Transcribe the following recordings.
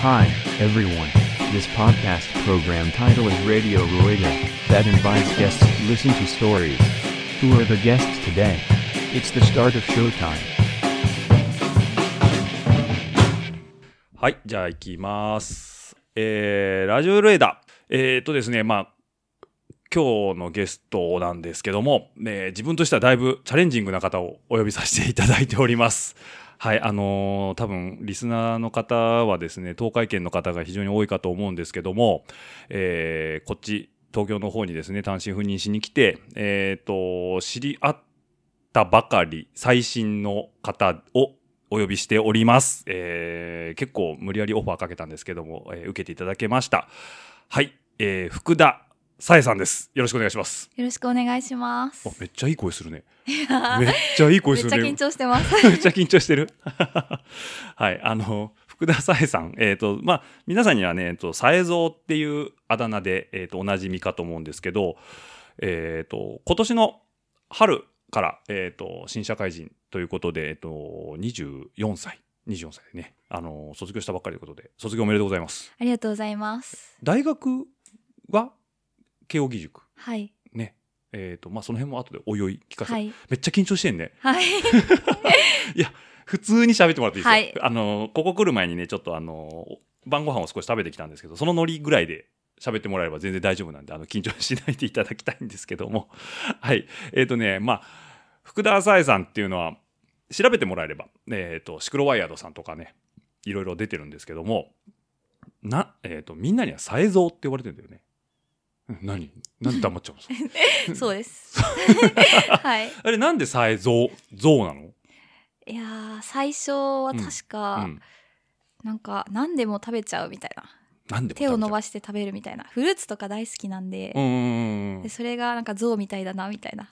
Hi, everyone. This podcast program title is Radio Rueda, that invites guests to listen to stories. Who are the guests today? It's the start of showtime. はい、じゃあ行きます。えー、ラジオルエダ。えー、っとですね、まあ、今日のゲストなんですけども、ね、自分としてはだいぶチャレンジングな方をお呼びさせていただいております。はい、あのー多分、リスナーの方はですね、東海圏の方が非常に多いかと思うんですけども、えー、こっち、東京の方にですね、単身赴任しに来て、えー、と、知り合ったばかり、最新の方をお呼びしております。えー結構無理やりオファーかけたんですけども、えー受けていただけました。はい、えー福田さえさんです。よろしくお願いします。よろしくお願いしますあ。めっちゃいい声するね。めっちゃいい声めっちゃするね。緊張してます。めっちゃ緊張してる。はい、あの、福田さえさん、えっ、と、まあ、皆さんにはね、えっ、と、さえぞうっていうあだ名で、えっ、と、おなじみかと思うんですけど、えっ、と、今年の春から、えっ、と、新社会人ということで、えっ、と、24歳、24歳でね、あの、卒業したばっかりということで、卒業おめでとうございます。ありがとうございます。大学は慶應義塾。はい。ね。えっ、と、まあ、その辺も後でおいおい聞かせて、はい。めっちゃ緊張してんね。はい。いや、普通に喋ってもらっていいですか、はいあの、ここ来る前にね、ちょっとあの、晩ご飯を少し食べてきたんですけど、そのノリぐらいで喋ってもらえれば全然大丈夫なんで、あの、緊張しないでいただきたいんですけども。はい。えっ、とね、まあ、福田沙恵さんっていうのは、調べてもらえれば、えっ、と、シクロワイヤードさんとかね、いろいろ出てるんですけども、な、えっ、と、みんなにはさえぞうって呼ばれてるんだよね。うん何なんで黙っちゃうんですか？そうです。はい。あれなんでさえぞう、ぞうなの？いやー、最初は確か、うん。なんか、何でも食べちゃうみたいな。なんで手を伸しばして食べるみたいな。フルーツとか大好きなんで、でそれがなんか象みたいだな、みたいな。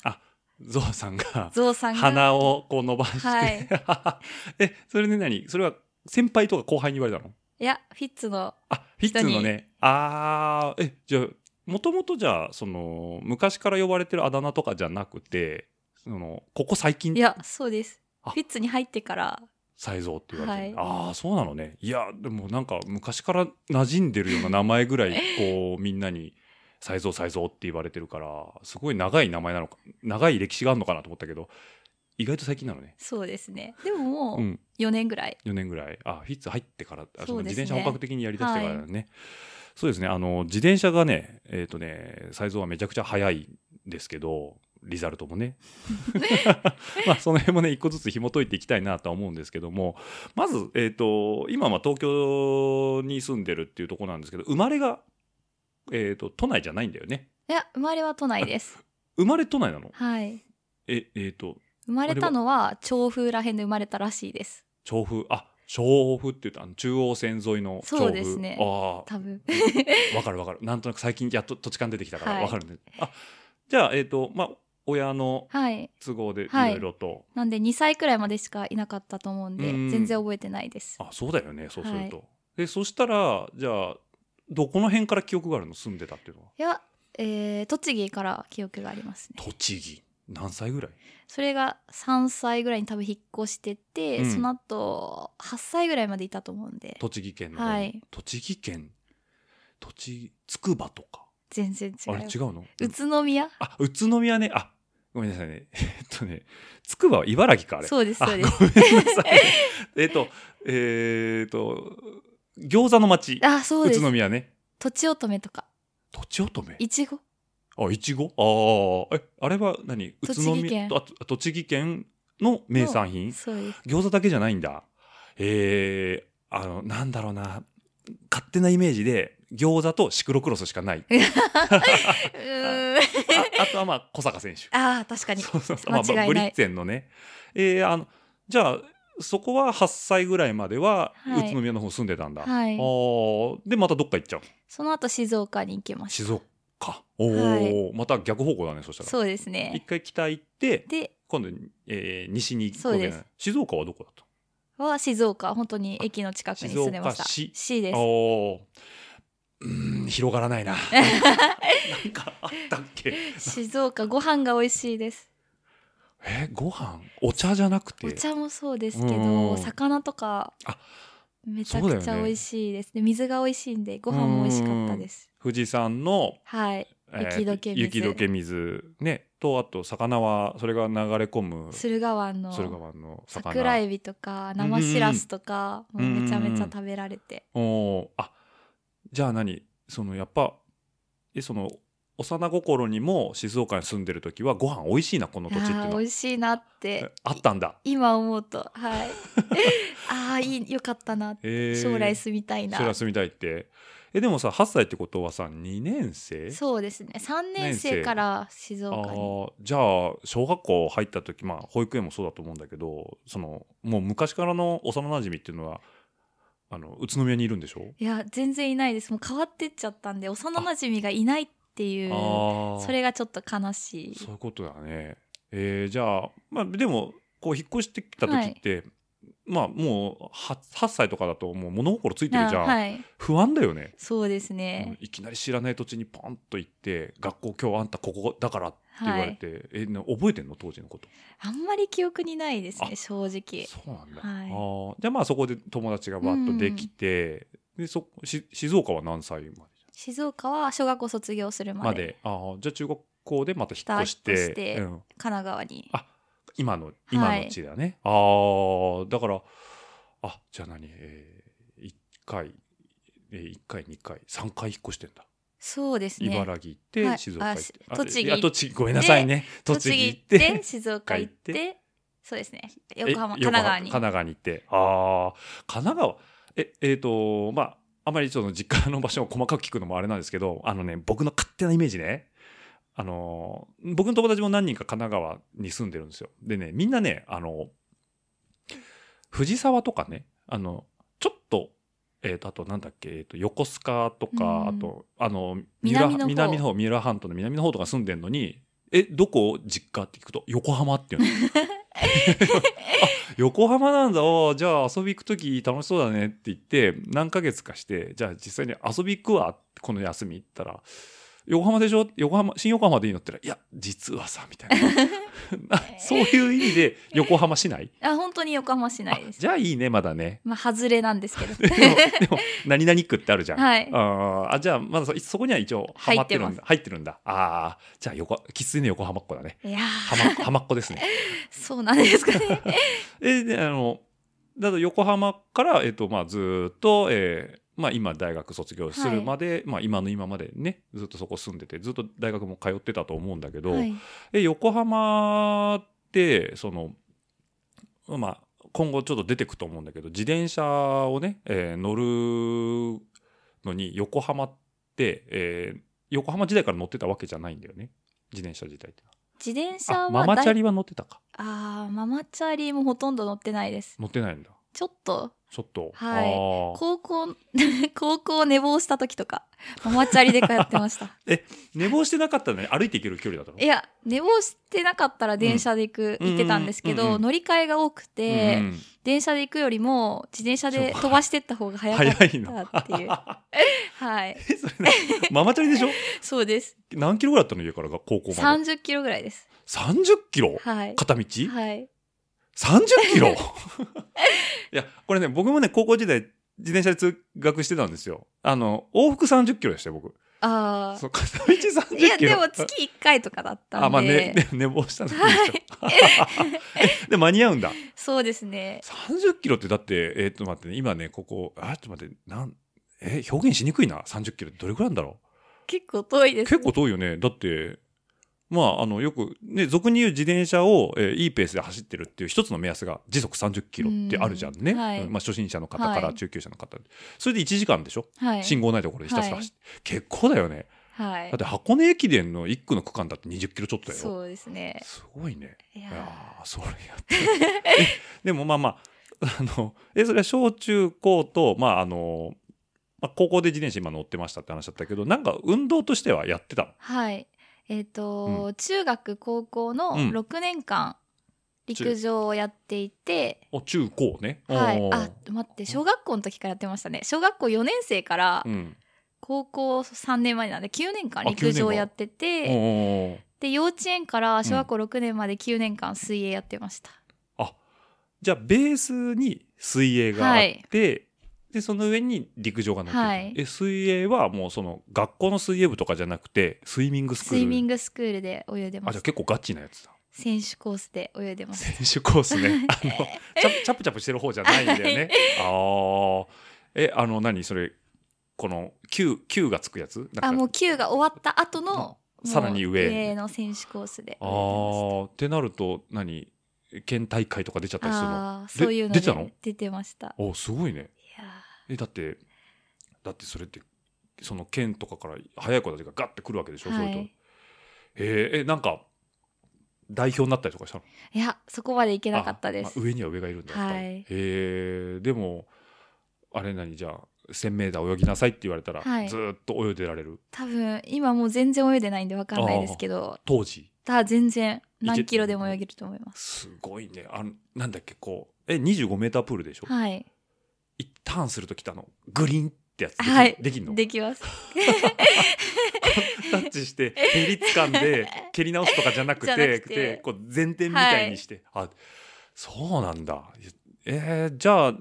ゾウさんが象さんが。鼻をこう伸ばして、はい えそれで何？それは先輩とか後輩に言われたの？いや、フィッツの、あフィッツのねあーえじゃあもともとじゃあその昔から呼ばれてるあだ名とかじゃなくてそのここ最近？いや、そうです。あ。フィッツに入ってから、才蔵って言われてる、はい。ああそうなのね。いやでもなんか昔から馴染んでるような名前ぐらい こうみんなに才蔵才蔵って言われてるからすごい長い名前なのか長い歴史があるのかなと思ったけど意外と最近なのね。そうですね。でももううん。4年ぐらい。4年ぐらい。あフィッツ入ってからあその自転車本格的にやりだしてからだね、そうですねあの自転車がねえっ、とねサイズはめちゃくちゃ速いんですけどリザルトもね まあその辺もね一個ずつ紐解いていきたいなとは思うんですけどもまず、えっと今は東京に住んでるっていうところなんですけど生まれが、えっと都内じゃないんだよねいや、生まれは都内です。生まれ都内なの？はい。ええっ、と生まれたのは調布ら辺で生まれたらしいです。調布あ調布って言うとあの中央線沿いの調布そうですねああ多分。わかるわかる。なんとなく最近やっと土地勘出てきたからはいわかるね。あ、じゃあ、えっ、と、まあ、親のはい。都合でいはいろいろと、なんで2歳くらいまでしかいなかったと思うんで、うん全然覚えてないです。あ、そうだよね、そうすると。はで、そしたら、じゃあ、どこの辺から記憶があるの？住んでたっていうのは？いや、えー、栃木から記憶がありますね。栃木。何歳ぐらい？それが3歳ぐらいに多分引っ越してて、うんその後8歳ぐらいまでいたと思うんで、栃木県のはい栃木県、栃木、つくばとか？全然違う。あれ違うの？宇都宮？あ、宇都宮ね。あ、ごめんなさいね。えっとね、つくばは茨城か、あれ。そうです、そうです。あごめんなさい。えっと、えっと、餃子の町。あ、そうです宇都。宮ね。とちおとめとか、とちおとめいちごあ、いちごああ、え、あれは何？宇都宮？県とあ栃木県の名産品？餃子だけじゃないんだ。えー、あの、なんだろうな。勝手なイメージで、餃子とシクロクロスしかない。ああとはまあ、小坂選手。ああ、確かに。そうそうそう。まあ、ブリッツェンのね。えー、あの、じゃあ、そこは8歳ぐらいまでは、はい宇都宮の方住んでたんだ。はいあーで、またどっか行っちゃう？その後静岡に行きました。静岡。おお、はいまた逆方向だね、そしたら。そうです一ね。回北行って、で、今度、えー西に行くそうです。わけね静岡はどこだった？は静岡、本当に駅の近くに住んでました。静岡市。C です。おおうーん広がらないな。なんかあったっけ？静岡、ご飯が美味しいです。えご飯？お茶じゃなくて？お茶もそうですけうん。ど、魚とか、めちゃくちゃ美味しいです。で水が美味しいんでご飯も美味しかったです富士山の、はい。えー雪解け水。雪解け水ね。とあと魚はそれが流れ込む駿河湾の駿河湾の魚。桜エビとか生しらすとか、うんうんめちゃめちゃ食べられて、おー。あじゃあ何？そのやっぱえその幼心にも静岡に住んでる時はご飯美味しいなこのい土地っていうの美味しいなって。えあったんだ。今思うと。はい。ああいいよかったなえー。将来住みたいな。将来住みたいってえでもさ8歳ってことはさ2年生？そうですね。3年生から静あ岡に。ーじゃあ小学校入った時まあ保育園もそうだと思うんだけどそのもう昔からの幼馴染っていうのはあの宇都宮にいるんでしょ？いや全然いないです。もう変わってっちゃったんで幼馴染がいないっていうそれがちょっと悲しい。そういうことだね。えーじゃあ、まあ、でも、こう、引っ越してきた時って、まあ、もう8、8歳とかだと、もう物心ついてるじゃん。あはい。不安だよね、そうですうんね、いきなり知らない土地にポンと行って、学校今日あんたここだからって言われて、えな覚えてんの？当時のこと。あんまり記憶にないですねあ正直。そうなんだ。はい。あーじゃあまあそこで友達がバッとできて、でそし静岡は何歳まで静岡は小学校卒業するまで。まで。あーじゃあ中学校でまた引っ越して。引っ越してうん、神奈川に。あ今の今の地だね、ああだからあじゃあ何、えー、1回、えー、1回2回3回引っ越してんだ、そうですね。茨城行って、はい。静岡行って。あ栃木栃木ごめんなさいね。栃木行ってて静岡行っ行て。そうですね。え横浜神奈川に。神奈川に行って。ああ神奈川ええー、とまああまりその実家の場所を細かく聞くのもあれなんですけどあのね僕の勝手なイメージねあのー僕の友達も何人か神奈川に住んでるんですよ。でねみんなねあの藤沢とかねあのちょっとえー、とあとなんだっけ、えー、と横須賀とか、うんあとあの南の方。南の方三浦半島の南の方とか住んでるのにえどこ実家って聞くと横浜っていうの。あ横浜なんだ。おーじゃあ遊び行く時楽しそうだねって言って何ヶ月かしてじゃあ実際に遊び行くわこの休み行ったら横浜でしょ？横浜新横浜でいいのって言ったらいや実はさみたい な。そういう意味で横浜市内？あ本当に横浜市内です。あじゃあいいねまだね。まあ外れなんですけど。でもでも何々区ってあるじゃん、はい。あーあじゃあまだそそこには一応ハマってるん入だ入ってるんだ。ああじゃあ横生粋の横浜っ子だね。いやはー。ま浜っ子ですね。そうなんですかね。えであのだと横浜から、えっとまあ、ずーっと、えーまあ、今大学卒業するまで、まあ、今の今までねずっとそこ住んでてずっと大学も通ってたと思うんだけど、はい。え横浜ってそのまあ今後ちょっと出てくと思うんだけど自転車をね、えー乗るのに横浜って、えー横浜時代から乗ってたわけじゃないんだよね？自転車自体って。自転車あはママチャリは乗ってたか。あーママチャリもほとんど乗ってないです。乗ってないんだ。ちょっとちょっと、はい。高校 高校寝坊した時とかママチャリで通ってました。寝坊してなかったらね歩いて行ける距離だったの？いや寝坊してなかったら電車で行く、うん行ってたんですけど、うんうん乗り換えが多くて、うん電車で行くよりも自転車で飛ばしてった方が早かったっていう。早いのはい。えそれねママチャリでしょ？そうです。何キロぐらいだったの？家からが高校まで。30キロぐらいです。30キロ？はい。片道？はい30キロ？いやこれね僕もね高校時代自転車で通学してたんですよ。あの往復30キロでしたよ僕。あそう片道30あいやキロ。でも月1回とかだったんで、あまあねね寝坊したんでしょ、えで間に合うんだ。そうですね。30キロってだってえーっと待ってね今ねここあちょっと待ってなんえ表現しにくいな。30キロってどれくらいなんだろ結構遠いです、う結構遠いよね。だってまああのよくね俗に言う自転車を、えーいいペースで走ってるっていう一つの目安が時速30キロってあるじゃんね、うんはい。うんまあ、初心者の方からはい。中級者の方、それで1時間でしょ、はい。信号ないところでひたすら走って、結構だよね。はい。だって箱根駅伝の1区の区間だって20キロちょっとだよ。そうですね。すごいね。いやいそれやって えでもまあまああのえそれは小中高とまああの、まあ、高校で自転車今乗ってましたって話だったけどなんか運動としてはやってたの？はいえっ、と、中学高校のうん。6年間陸上をやっていて、お中高ね。はい。あ待って小学校の時からやってましたね。小学校4年生からうん。高校3年までなんで9年間あ陸上をやっててで幼稚園から小学校6年まで9年間水泳やってました、じゃあベースに水泳があって、でその上に陸上が乗ってる、はい。え水泳はもうその学校の水泳部とかじゃなくてスイミングスクール。スイミングスクールで泳いでます。あじゃあ結構ガチなやつだ。選手コースで泳いでます。選手コースね。あのチャプチャプチャプしてる方じゃないんだよね。ああえあの何？それこの Q, Q がつくやつ？あもう9が終わった後のさらに上。上の選手コースであまー。ってなると何？県大会とか出ちゃったりするの？そういうので出たの？出てました。おすごいねえだってだってそれってその県とかから早い子たちがガッて来るわけでしょ、はい。そういうと。えーえなんか代表になったりとかしたの？ーいやそこまでいけなかったです。あまあ上には上がいるんだはい。えーでもあれ何？じゃあ 1000m 泳ぎなさいって言われたら、はい。ずーっと泳いでられる？多分今もう全然泳いでないんで分かんないですけど当時？ただ全然何キロでも泳げると思います。すごいね。あのなんだっけこうえ 25m プールでしょ、はい一ターンするときたのグリーンってやつでき,、はい。できんの？できます。タッチしてヘリ掴んで 蹴り直すとかじゃなくてなくて。こう前転みたいにして、あそうなんだ。えーじゃあ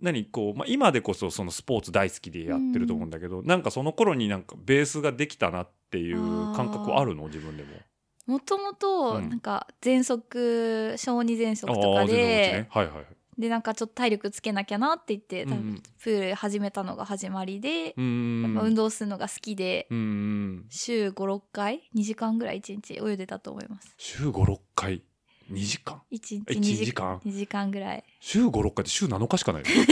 何こう、まあ、今でこそそのスポーツ大好きでやってると思うんだけど、なんかその頃になんかベースができたなっていう感覚あるの？自分でも。もともとうん。なんか喘息小児喘息とあかでね、はいはい。でなんかちょっと体力つけなきゃなって言って、うんプール始めたのが始まりで、うーん運動するのが好きで、うーん週56回？2時間ぐらい1日泳いでたと思います。週56回？2時間？1日え2 1時時間。間2時間ぐらい。週56回って週7日しかないの？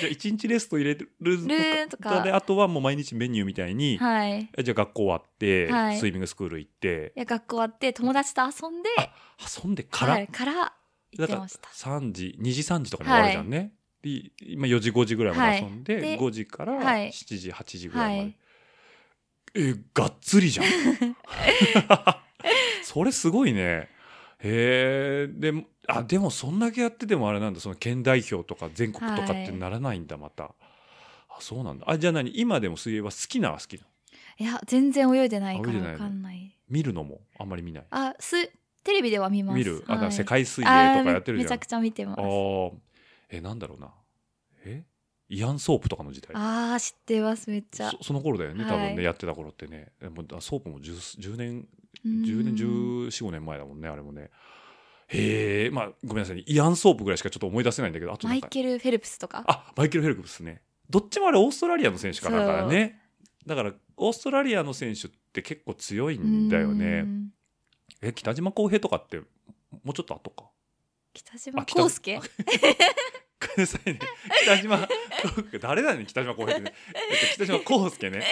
じゃあ1日レスト入れるルーンとか。であとはもう毎日メニューみたいに、はい。じゃあ学校終わって、はい。スイミングスクール行って。や学校終わって友達と遊んで遊んでから、はい、から行だからってました。3時2時3時とかに終わるじゃんね、で今4時5時ぐらいまで遊んで,、はい。で5時からはい。7時8時ぐらいまで、はい。えがっつりじゃん。それすごいね。へえでもあでもそんだけやっててもあれなんだ。その県代表とか全国とかってならないんだまた、あそうなんだ。あじゃあ何？今でも水泳は好きなは好きないや全然泳いでないからわかんない。見るのも？あんまり見ない？あすテレビでは見ます。見る、あはい。世界水泳とかやってるじゃん。めめちゃくちゃ見てます。あー。えなんだろうな。え？イアンソープとかの時代？あー知ってますめっちゃ。そその頃だよね多分ね、はいやってた頃ってね。でもだソープも 10, 10年うん。10年1415年前だもんねあれもね。へえまあごめんなさいイアンソープぐらいしかちょっと思い出せないんだけどあとなマイケル・フェルプスとか？あマイケル・フェルプスね。どっちもあれオーストラリアの選手かなんからねだからオーストラリアの選手って結構強いんだようねんえ北島康平とかってもうちょっと後か？北島康介？ごめんなさいね。北島、誰だね、北島康平ってね。えっと、北島康介ね。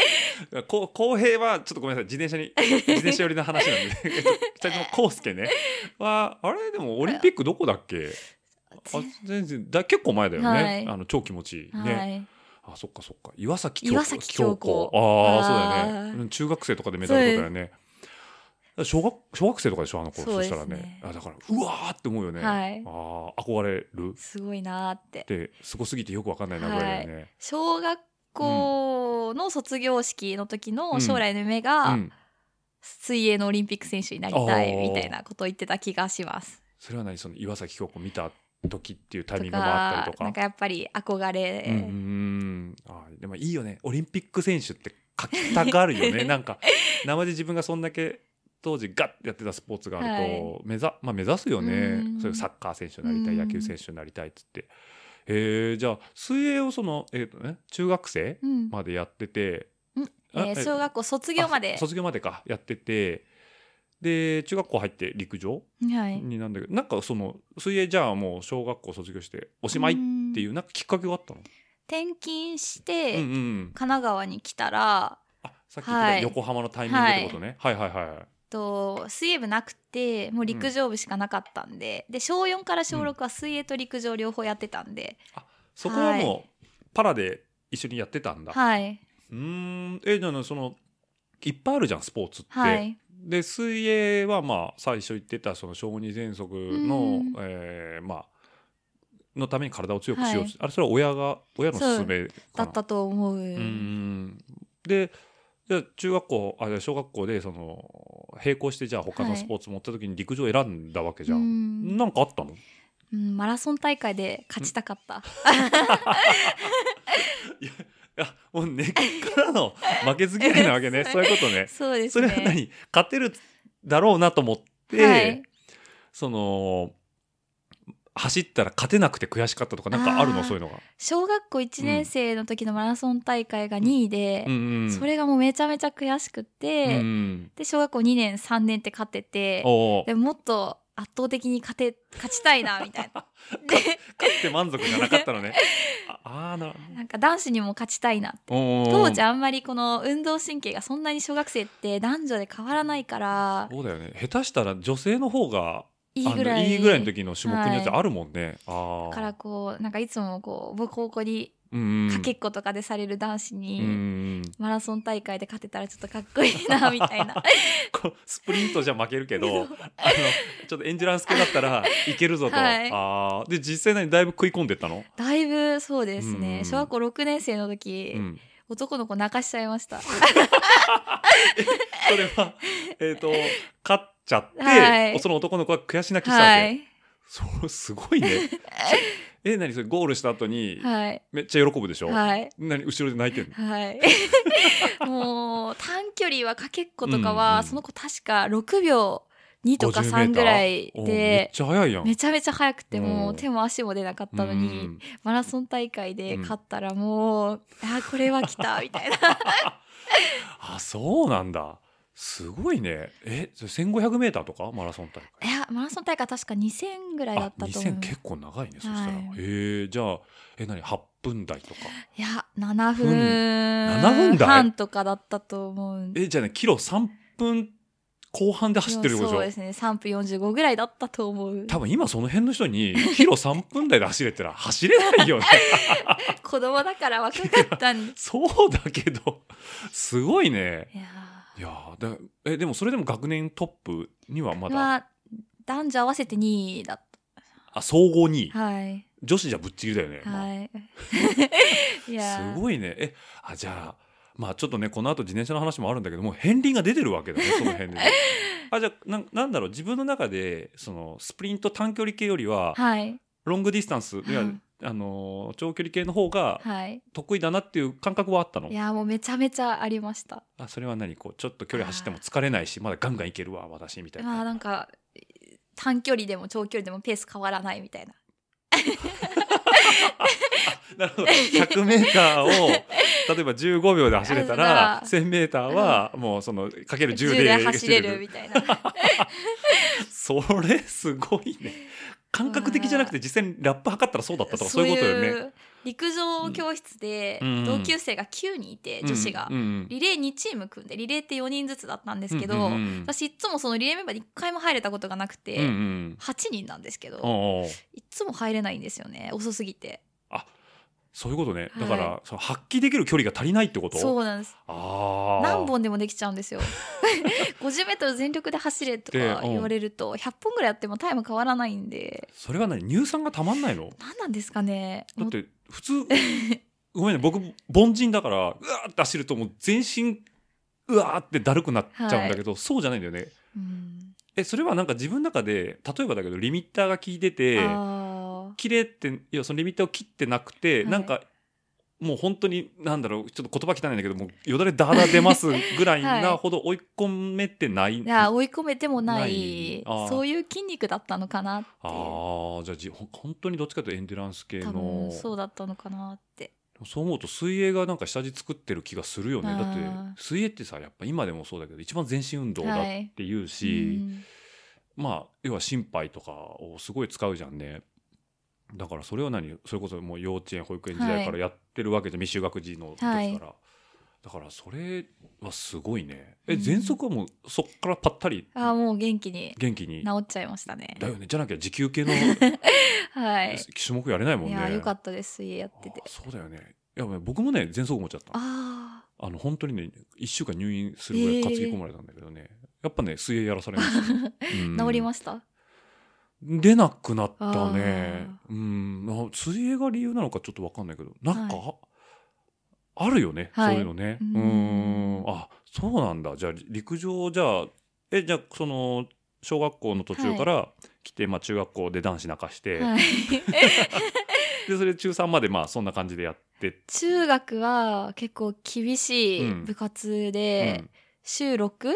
こ康平は、ちょっとごめんなさい、自転車に、自転車寄りの話なんで、えっと北島康介ね。は、あれ、でもオリンピックどこだっけ？あ全然だ、結構前だよね。はいあの、超気持ちいいね。はいあ、そっかそっか。岩崎岩崎京子ああ、そうだよねうん。中学生とかでメダル取ったよね。小学小学生とかでしょあの頃。そしたらね。あだからうわーって思うよね、はい。ああ憧れる。すごいなーって。ってすごすぎてよくわかんないなぐらいだよね。小学校の卒業式の時の将来の夢うがん、水泳のオリンピック選手になりたいみたいなことを言ってた気がします。それは何その岩崎京子見た時っていうタイミンとグもあったりとか。かなんかやっぱり憧れ、うんあでもいいよね。オリンピック選手って書きたがるよね。なんか生で自分がそんだけ当時ガッてやってたスポーツがあると、はい。目ざまあ、目指すよね。うん。そういうサッカー選手になりたいうん。野球選手になりたいっつって。えー、じゃあ水泳をその、えーとね、中学生うん。までやってて、うん。あえー小学校卒業まで。あ、卒業までか。やっててで中学校入って陸上はい、になんだけどなんかその水泳じゃあもう小学校卒業しておしまいっていううなんかきっかけがあったの、転勤しうん、て、うんうん。神奈川に来たらあさっき言ってたはい。横浜のタイミングってことね、はい、はいはいはいと水泳部なくてもう陸上部しかなかったんで、で小4から小6は水泳と陸上両方やってたんで、そこはもうパラで一緒にやってたんだ、はい、うーん。えじゃあそのいっぱいあるじゃんスポーツって、はい、で水泳はまあ最初言ってたその小児喘息の、うん。えーまあのために体を強くしようと、はい。あれそれは親が親の勧めだったと思う。うーん。でじゃあ中学校あ小学校でその並行してじゃあ他のスポーツ持った時に陸上選んだわけじゃん、うん。なんかあったの？うん、マラソン大会で勝ちたかった。いや もう根っからの負けず嫌いなわけね。そういうことね。そうですそれはね。何？勝てるだろうなと思って、はい。その走ったら勝てなくて悔しかったとかなんかあるの？そういうのが。小学校1年生の時のマラソン大会が2位で、うんうん、それがもうめちゃめちゃ悔しくて、うんで小学校2年3年って勝っててでもっと圧倒的に勝て勝ちたいなみたいな。で勝って満足じゃなかったのね。ああーなるなんか男子にも勝ちたいなほど。当時あんまりこの運動神経がそんなに小学生って男女で変わらないから。そうだよね。下手したら女性の方がいいぐらい。いいぐらいの時の種目によってあるもんね。ああ。からこうなんかいつもこうボコボコにかけっことかでされる男子に、んマラソン大会で勝てたらちょっとかっこいいなみたいな。こうスプリントじゃ負けるけどあのちょっとエンジュランス系だったらいけるぞと、はい。あー。で実際何だいぶ食い込んでったの、だいぶそうですね、うん小学校6年生の時、うん、男の子泣かしちゃいました。それはえっ、と勝っちゃって、はい。その男の子は悔し泣きしたわけ、はい。そうすごいね。え何？それゴールした後にはい。めっちゃ喜ぶでしょ、はい。何？後ろで泣いてんの？はい。もう短距離はかけっことかうんは、うん。その子確か6秒2とか50 3ぐらいおめっでちゃ早いやん。めちゃめちゃ速くてもううん手も足も出なかったのに、うん。マラソン大会で勝ったらもう、あこれは来たみたいな。あそうなんだすごいね。えそれ 1500m とか？マラソン大会。いやマラソン大会確か2000ぐらいだあったと思う。2000結構長いねそしたら、はい。へえじゃあえ何？8分台とか。いや7分。7分台？半とかだったと思うえじゃあねキロ3分後半で走ってるでしょそうですね。3分45ぐらいだったと思う。多分今その辺の人にキロ3分台で走れたら走れないよね。子供だから若かった。んでそうだけど。すごいね。いやいやーだえでもそれでも学年トップにはまだ、ーは男女合わせて2位だっあ総合2位、たはい。女子じゃぶっちぎりだよね、まあ。はい。いやー。すごいね。えあじゃあまあちょっとねこの後自転車の話もあるんだけども片鱗が出てるわけだね その辺でね。あじゃあななんだろう自分の中でそのスプリント短距離系よりははい。ロングディスタンス、いやはいあのー長距離系の方がはい。得意だなっていう感覚はあったの？いやーもうめちゃめちゃありました。あそれは何？こうちょっと距離走っても疲れないしまだガンガンいけるわ私みたいな。まあなんか短距離でも長距離でもペース変わらないみたいな。なるほど。100m を例えば15秒で走れたらあ 1000m はもうそのかける10 10でで走れるみたいな。それすごいね感覚的じゃなくて実際にラップ測ったらそうだったとかそういうことよね。う陸上教室でうん。同級生が9人いて、女子が、リレー2チーム組んでリレーって4人ずつだったんですけど、私いつもそのリレーメンバーに1回も入れたことがなくて、うんうん。8人なんですけど、いつも入れないんですよね。遅すぎてそういうことね、はい。だからその発揮できる距離が足りないってこと？そうなんです。あー。何本でもできちゃうんですよ。50m 全力で走れとか言われると100本ぐらいやってもタイム変わらないんで。それは何？乳酸がたまんないの？何なんですかね。だって普通ごめんね。僕凡人だからうわーって走るともう全身うわーってだるくなっちゃうんだけど、そうじゃないんだよね。うん。えそれはなんか自分の中で例えばだけどリミッターが効いててあ切れっていやそのリミッターを切ってなくて、はい。なんかもう本当になんだろうちょっと言葉汚いんだけどもうよだれだら出ますぐらいはない。ほど追い込めてない、ーいや追い込めてもない。そういう筋肉だったのかなってあーじゃあじほ本当にどっちかというとエンデュランス系多の分そうだったのかなって。そう思うと水泳がなんか下地作ってる気がするよね。だって水泳ってさやっぱ今でもそうだけど一番全身運動だっはいて言うし、うん。まあ要は心肺とかをすごい使うじゃんねだからそれは何？それこそもう幼稚園保育園時代からやってるわけじゃん、未就学児の時から、はい。だからそれはすごいね。えうん。喘息はもうそっからぱったり？あーもう元気に。元気に？治っちゃいましたね。だよね。じゃなきゃ持久系の はい。種目やれないもんね。いやよかったです。水泳やってて。あそうだよね。いや僕もね喘息持っちゃったああの本当にね1週間入院するぐらい担ぎ込まれたんだけどね、やっぱね水泳やらされました、うん。あ治りました？出なくなったあねうん。あ水泳が理由なのかちょっと分かんないけどなんか、あるよね、はい。そういうのね。ううん。んあそうなんだ。じゃあ陸上じゃあえじゃあその小学校の途中から来て、まあ、中学校で男子泣かして、はい、でそれ中3までまあそんな感じでやって、中学は結構厳しい部活で、うん。週 6?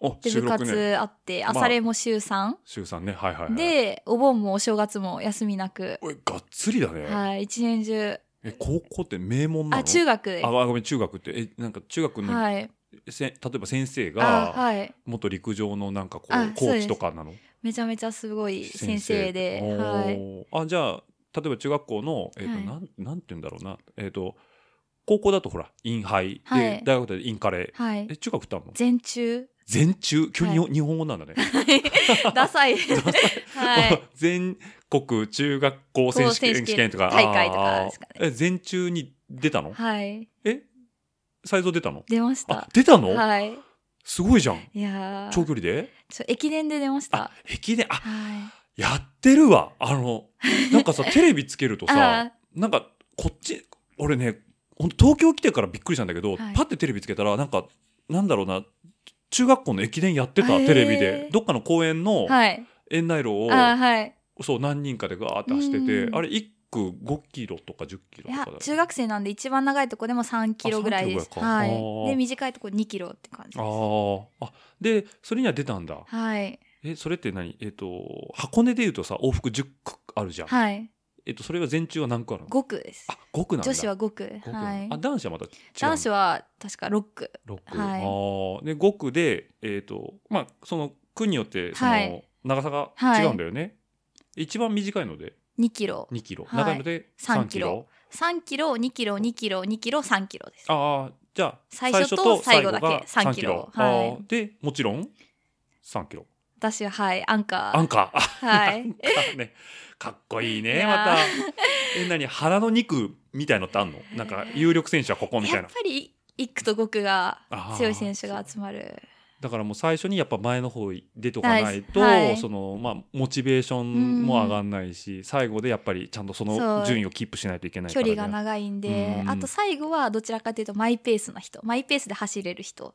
おで部活あって、まあ朝練も週 3? 週3ね。はいはいはい。でお盆もお正月も休みなく、おいがっつりだね、はい、一年中。え高校って名門なの？あ中学。あごめん中学って。えなんか中学の、はい。せ例えば先生あがはい。元陸上のなんかこあうコーチとかなの？めちゃめちゃすごい先生ではい。あじゃあ例えば中学校の、えーとはい。なんなんて言うんだろうな。えっ、と高校だとほらインハイ、はい。で大学でインカレはい。え中学ってあるの？全中？全中？急に、は日本語なんだね。ダサい。はい。全国中学校選手権試験とか。大会とかですかね。え全中に出たの？はい。え？才蔵出たの？出ましあた出たの、はい。すごいじゃん。いやー。長距離で？ちょ駅伝で出ました。あ駅伝？あはやってるわ。あのなんかさ テレビつけるとあさなんかこっち俺ね東京来てからびっくりしたんだけど、はい。パッてテレビつけたらなんかなんだろうな中学校の駅伝やってたテレビで。どっかの公園の園内路を、あはい。そう何人かでガーって走っててうん。あれ1区5キロとか10キロとかだ中学生なんで一番長いとこでも3キロぐらいです。あ3キロぐらはいで短いとこ2キロって感じあです。ー。あでそれには出たんだ。はい。えそれって何？えっ、と箱根でいうとさ往復10区あるじゃん、はいえっとそれは全中は何区あるの？5区です。あ5区なんだ。女子は5区。5区はい。あ男子はまた違う男子は確か6区。6区、はい。あー。で5区でえっ、とまあその区によってその、はい。長さが違うんだよね、一番短いので？2キロ。2キロ、はい。長いので3 3キロ。3キロ2キロ2キロ2キロ3キロです。ああじゃあ最初と最後だけが3キロ。あはい。ー。でもちろん3キロ。私ははいアンカー。アンカー。あはい。アンカーねかっこいいねまた。え何腹の肉みたいのってあんの？なんか有力選手はここみたやいな。っぱり1区と5区が強い選手が集まるだからもう最初にやっぱ前の方出とかないと、はいはい。そのまあモチベーションも上がんないし、最後でやっぱりちゃんとその順位をキープしないといけないか距ら、ね、離が長いんでうん。あと最後はどちらかというとマイペースな人。マイペースで走れる人。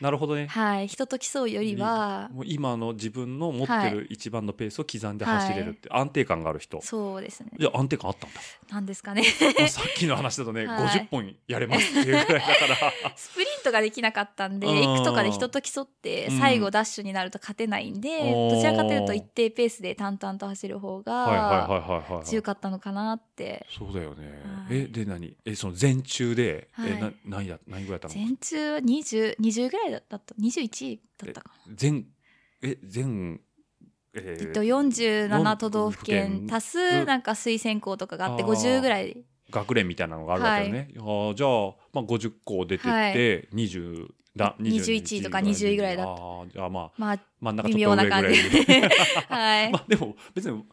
なるほどね。はい。人と競うよりはもう今の自分の持ってる一番のペースを刻んで走れるって、安定感がある人。そうですね。じゃあ安定感あったんだ。なんですかね。さっきの話だとね、はい。50本やれますっていうぐらいだから。スプリントができなかったんでうん。1区とかで人と競ってうん。最後ダッシュになると勝てないんでおー。どちらかというと一定ペースで淡々と走る方はいはいがはいはいはい。強かったのかなって。そうだよね、はい。えで何？えその全中で、えはい。な何や何ぐらいだったの？全中20 20ぐらいだった？21だったかな。全え全えーえっと、47都道府県都道府県。足すなんか推薦校とかがあってあー。50ぐらい。学連みたいなのがあるわけよね、あーじゃあ、まあ、50校出てって、はい。20だ21位とか20位ぐらいだった。あーじゃあまあまあ真ん中ちょっと微妙な感じ。で。はい、まあでも別に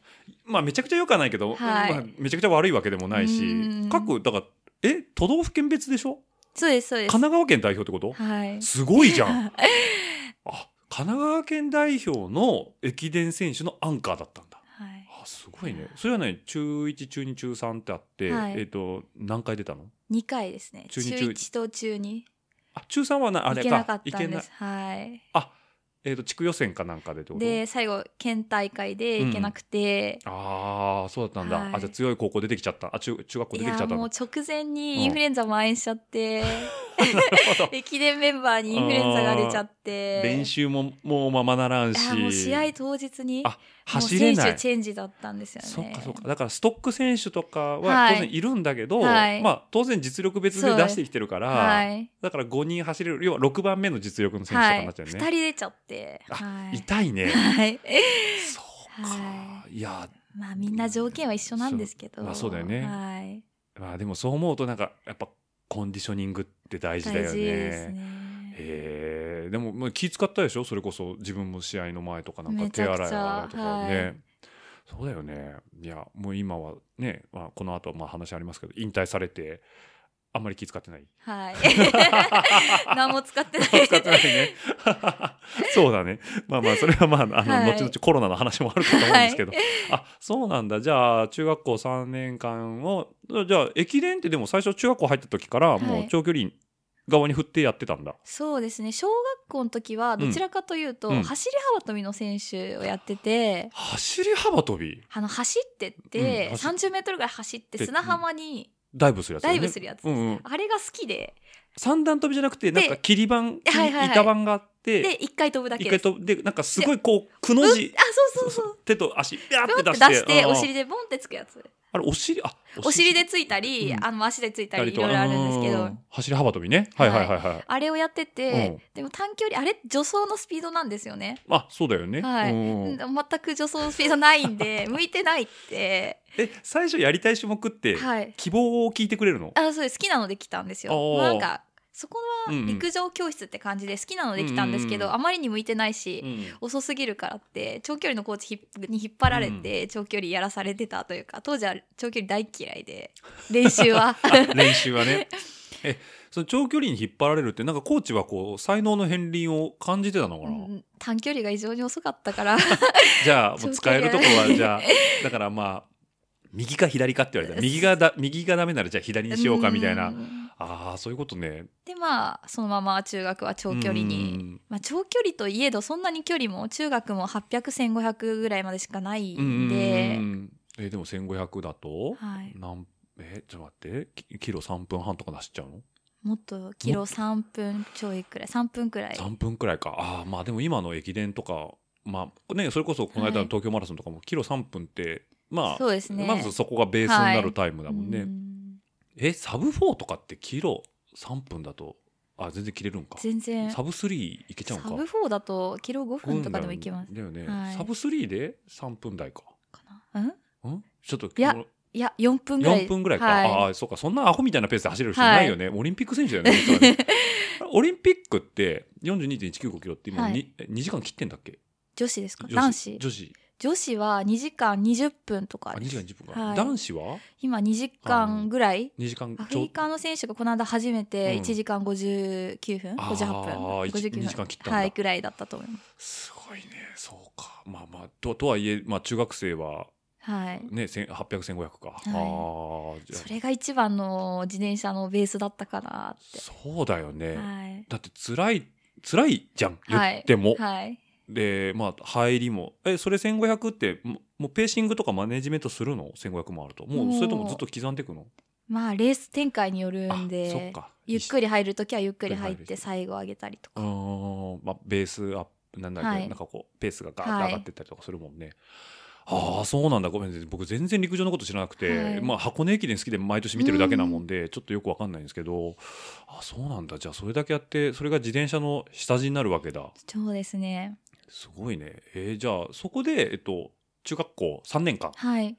まあめちゃくちゃ良くはないけど、はいまあ、めちゃくちゃ悪いわけでもないしうん。各だからえ都道府県別でしょ？そうですそうです。神奈川県代表ってこと？はい。すごいじゃん。あ神奈川県代表の駅伝選手のアンカーだったんだ。はい。あすごいね。それはね中1中2中3ってあって、はい。えっ、と何回出たの？2回ですね。中中1と中2あ中3はなあれか。行けなかったんです。はい。あえっ、と地区予選かなんかでで最後県大会で行けなくて、ああそうだったんだ、はい。あじゃあ強い高校出てきちゃった。あ中中学校い出てきちゃったもう直前にインフルエンザ蔓延しちゃって、なるほど。駅伝メンバーにインフルエンザが出ちゃって。練習ももうままならんし。もう試合当日に。あ走れない。選手チェンジだったんですよね。そっかそっか。だからストック選手とかははい。当然いるんだけど、はい。まあ当然実力別で出してきてるから、はいだから5人走れる要は6番目の実力の選手とかはいになっちゃうよね、2人出ちゃって。あはい。痛いね。はい。そうか、、はい。やまあみんな条件は一緒なんですけど。まあそうだよね。はい。まあでもそう思うとなんかやっぱコンディショニングって大事だよねへえでもまあ気使ったでしょ？それこそ自分も試合の前とかなんか手洗い洗いとかね、はい。そうだよね。いやもう今はね、まあ、この後まあ話ありますけど引退されてあんまり気使ってない。はい。何も使ってない。使ってないね。そうだね。まあまあそれはまああの、はい。後々コロナの話もあるかと思うんですけど、あそうなんだ。じゃあ中学校3年間をじゃあ駅伝ってでも最初中学校入った時からもう長距離側に振ってやってたんだ。そうですね。小学校の時はどちらかというと、うん。走り幅跳びの選手をやってて、走り幅跳び？あの走ってって、うん走30メートルぐらい走ってで砂浜にダイブするやつだダよね、イブするやつ、うんうん。あれが好きで。三段跳びじゃなくて、なんかで切り板、はいはいはい。板板があって、で一回飛ぶだ一けです。回と、で、なんかすごいこう、くの字、あそうそうそう。手と足、ビャーって出して。出してうん。お尻でボンってつくやつあれ、お尻、あ、お尻。でついたり、うん。あの足でついたりいとろいろあるんですけど。うん走り幅跳びね。はい。はいはいはい。あれをやってて、うん。でも短距離あれ助走のスピードなんですよね。あ、そうだよね。はい、うん全く助走のスピードないんで 向いてないって。え、最初やりたい種目って、はい。希望を聞いてくれるの？あそうです。好きなので来たんですよ。なんかそこは陸上教室って感じで好きなので来たんですけど、うんうんあまりに向いてないし、うん遅すぎるからって長距離のコーチに引っ張られて長距離やらされてたというか当時は長距離大嫌いで練習は。練習はね。え、その長距離に引っ張られるって、なんかコーチはこう、才能の片鱗を感じてたのかな、うん短距離が異常に遅かったから。じゃあ、もう使えるとこは、長距離じゃあ、だからまあ、右か左かって言われた。ら、右がだ、右がダメならじゃあ左にしようかみたいな。うんああ、そういうことね。でまあそのまま中学は長距離うにんまあ、長距離といえどそんなに距離も中学も800100ぐらいまでしかないうんんで、んえでも1500だと、はい、なんえちょっと待って。キキロ3分半とか走っちゃうの？もっとキロ3分ちょいくらい。3分くらい ?3 分くらいか。ああまあでも今の駅伝とかまあねそれこそこの間のはい。東京マラソンとかもキロ3分ってまあそうですね。まずそこがベースになるタイムだもんね、うんえサブ4とかってキロ3分だとあ全然切れるんか。全然。サブ3いけちゃうんか。サブ4だとキロ5分とかでもいけます。だよね、はい。サブ3で3分台か。かな。うん？んちょっといやいや4分ぐらい。4分ぐらいか、はい。ああそうか。そんなアホみたいなペースで走れる人いないよね、オリンピック選手だよね オリンピックって42.195キロって今はい。2,、2時間切ってんだっけ？女子ですか？女男子。女子女子は2時間20分とか。あ2です時間20分か、はい。男子は？今2時間ぐらい。2時間アフリカの選手がこの間初めてうん。1時間59分、あー58分1 59分。2時間切ったはいぐらいだったと思います。すごいね。そうか。まあまあととはいえ、まあ、中学生ははい。ね8001001500か、ああじゃあ。それが一番の自転車のベースだったかなって。そうだよね、はい。だって辛い辛いじゃん。言はい。っても、はいでまあ入りも。えそれ1500ってももうペーシングとかマネジメントするの？1500もあると。もうそれともずっと刻んでいくの？まあレース展開によるんあそっでか。ゆっくり入るときはゆっくり入って最後上げたりとうかまあ、ベースアップなんだっけ、はい。なんかこうペースがガーッ上がってったりとかするもんね、ああそうなんだ。ごめん僕全然陸上のこと知らなくて、はい。まあ箱根駅伝好きで毎年見てるだけなもんでちょっとよくわかんないんですけどあそうなんだ。じゃあそれだけやってそれが自転車の下地になるわけだ。そうですねすごいね。えーじゃあそこで、えっと、中学校3年間はい。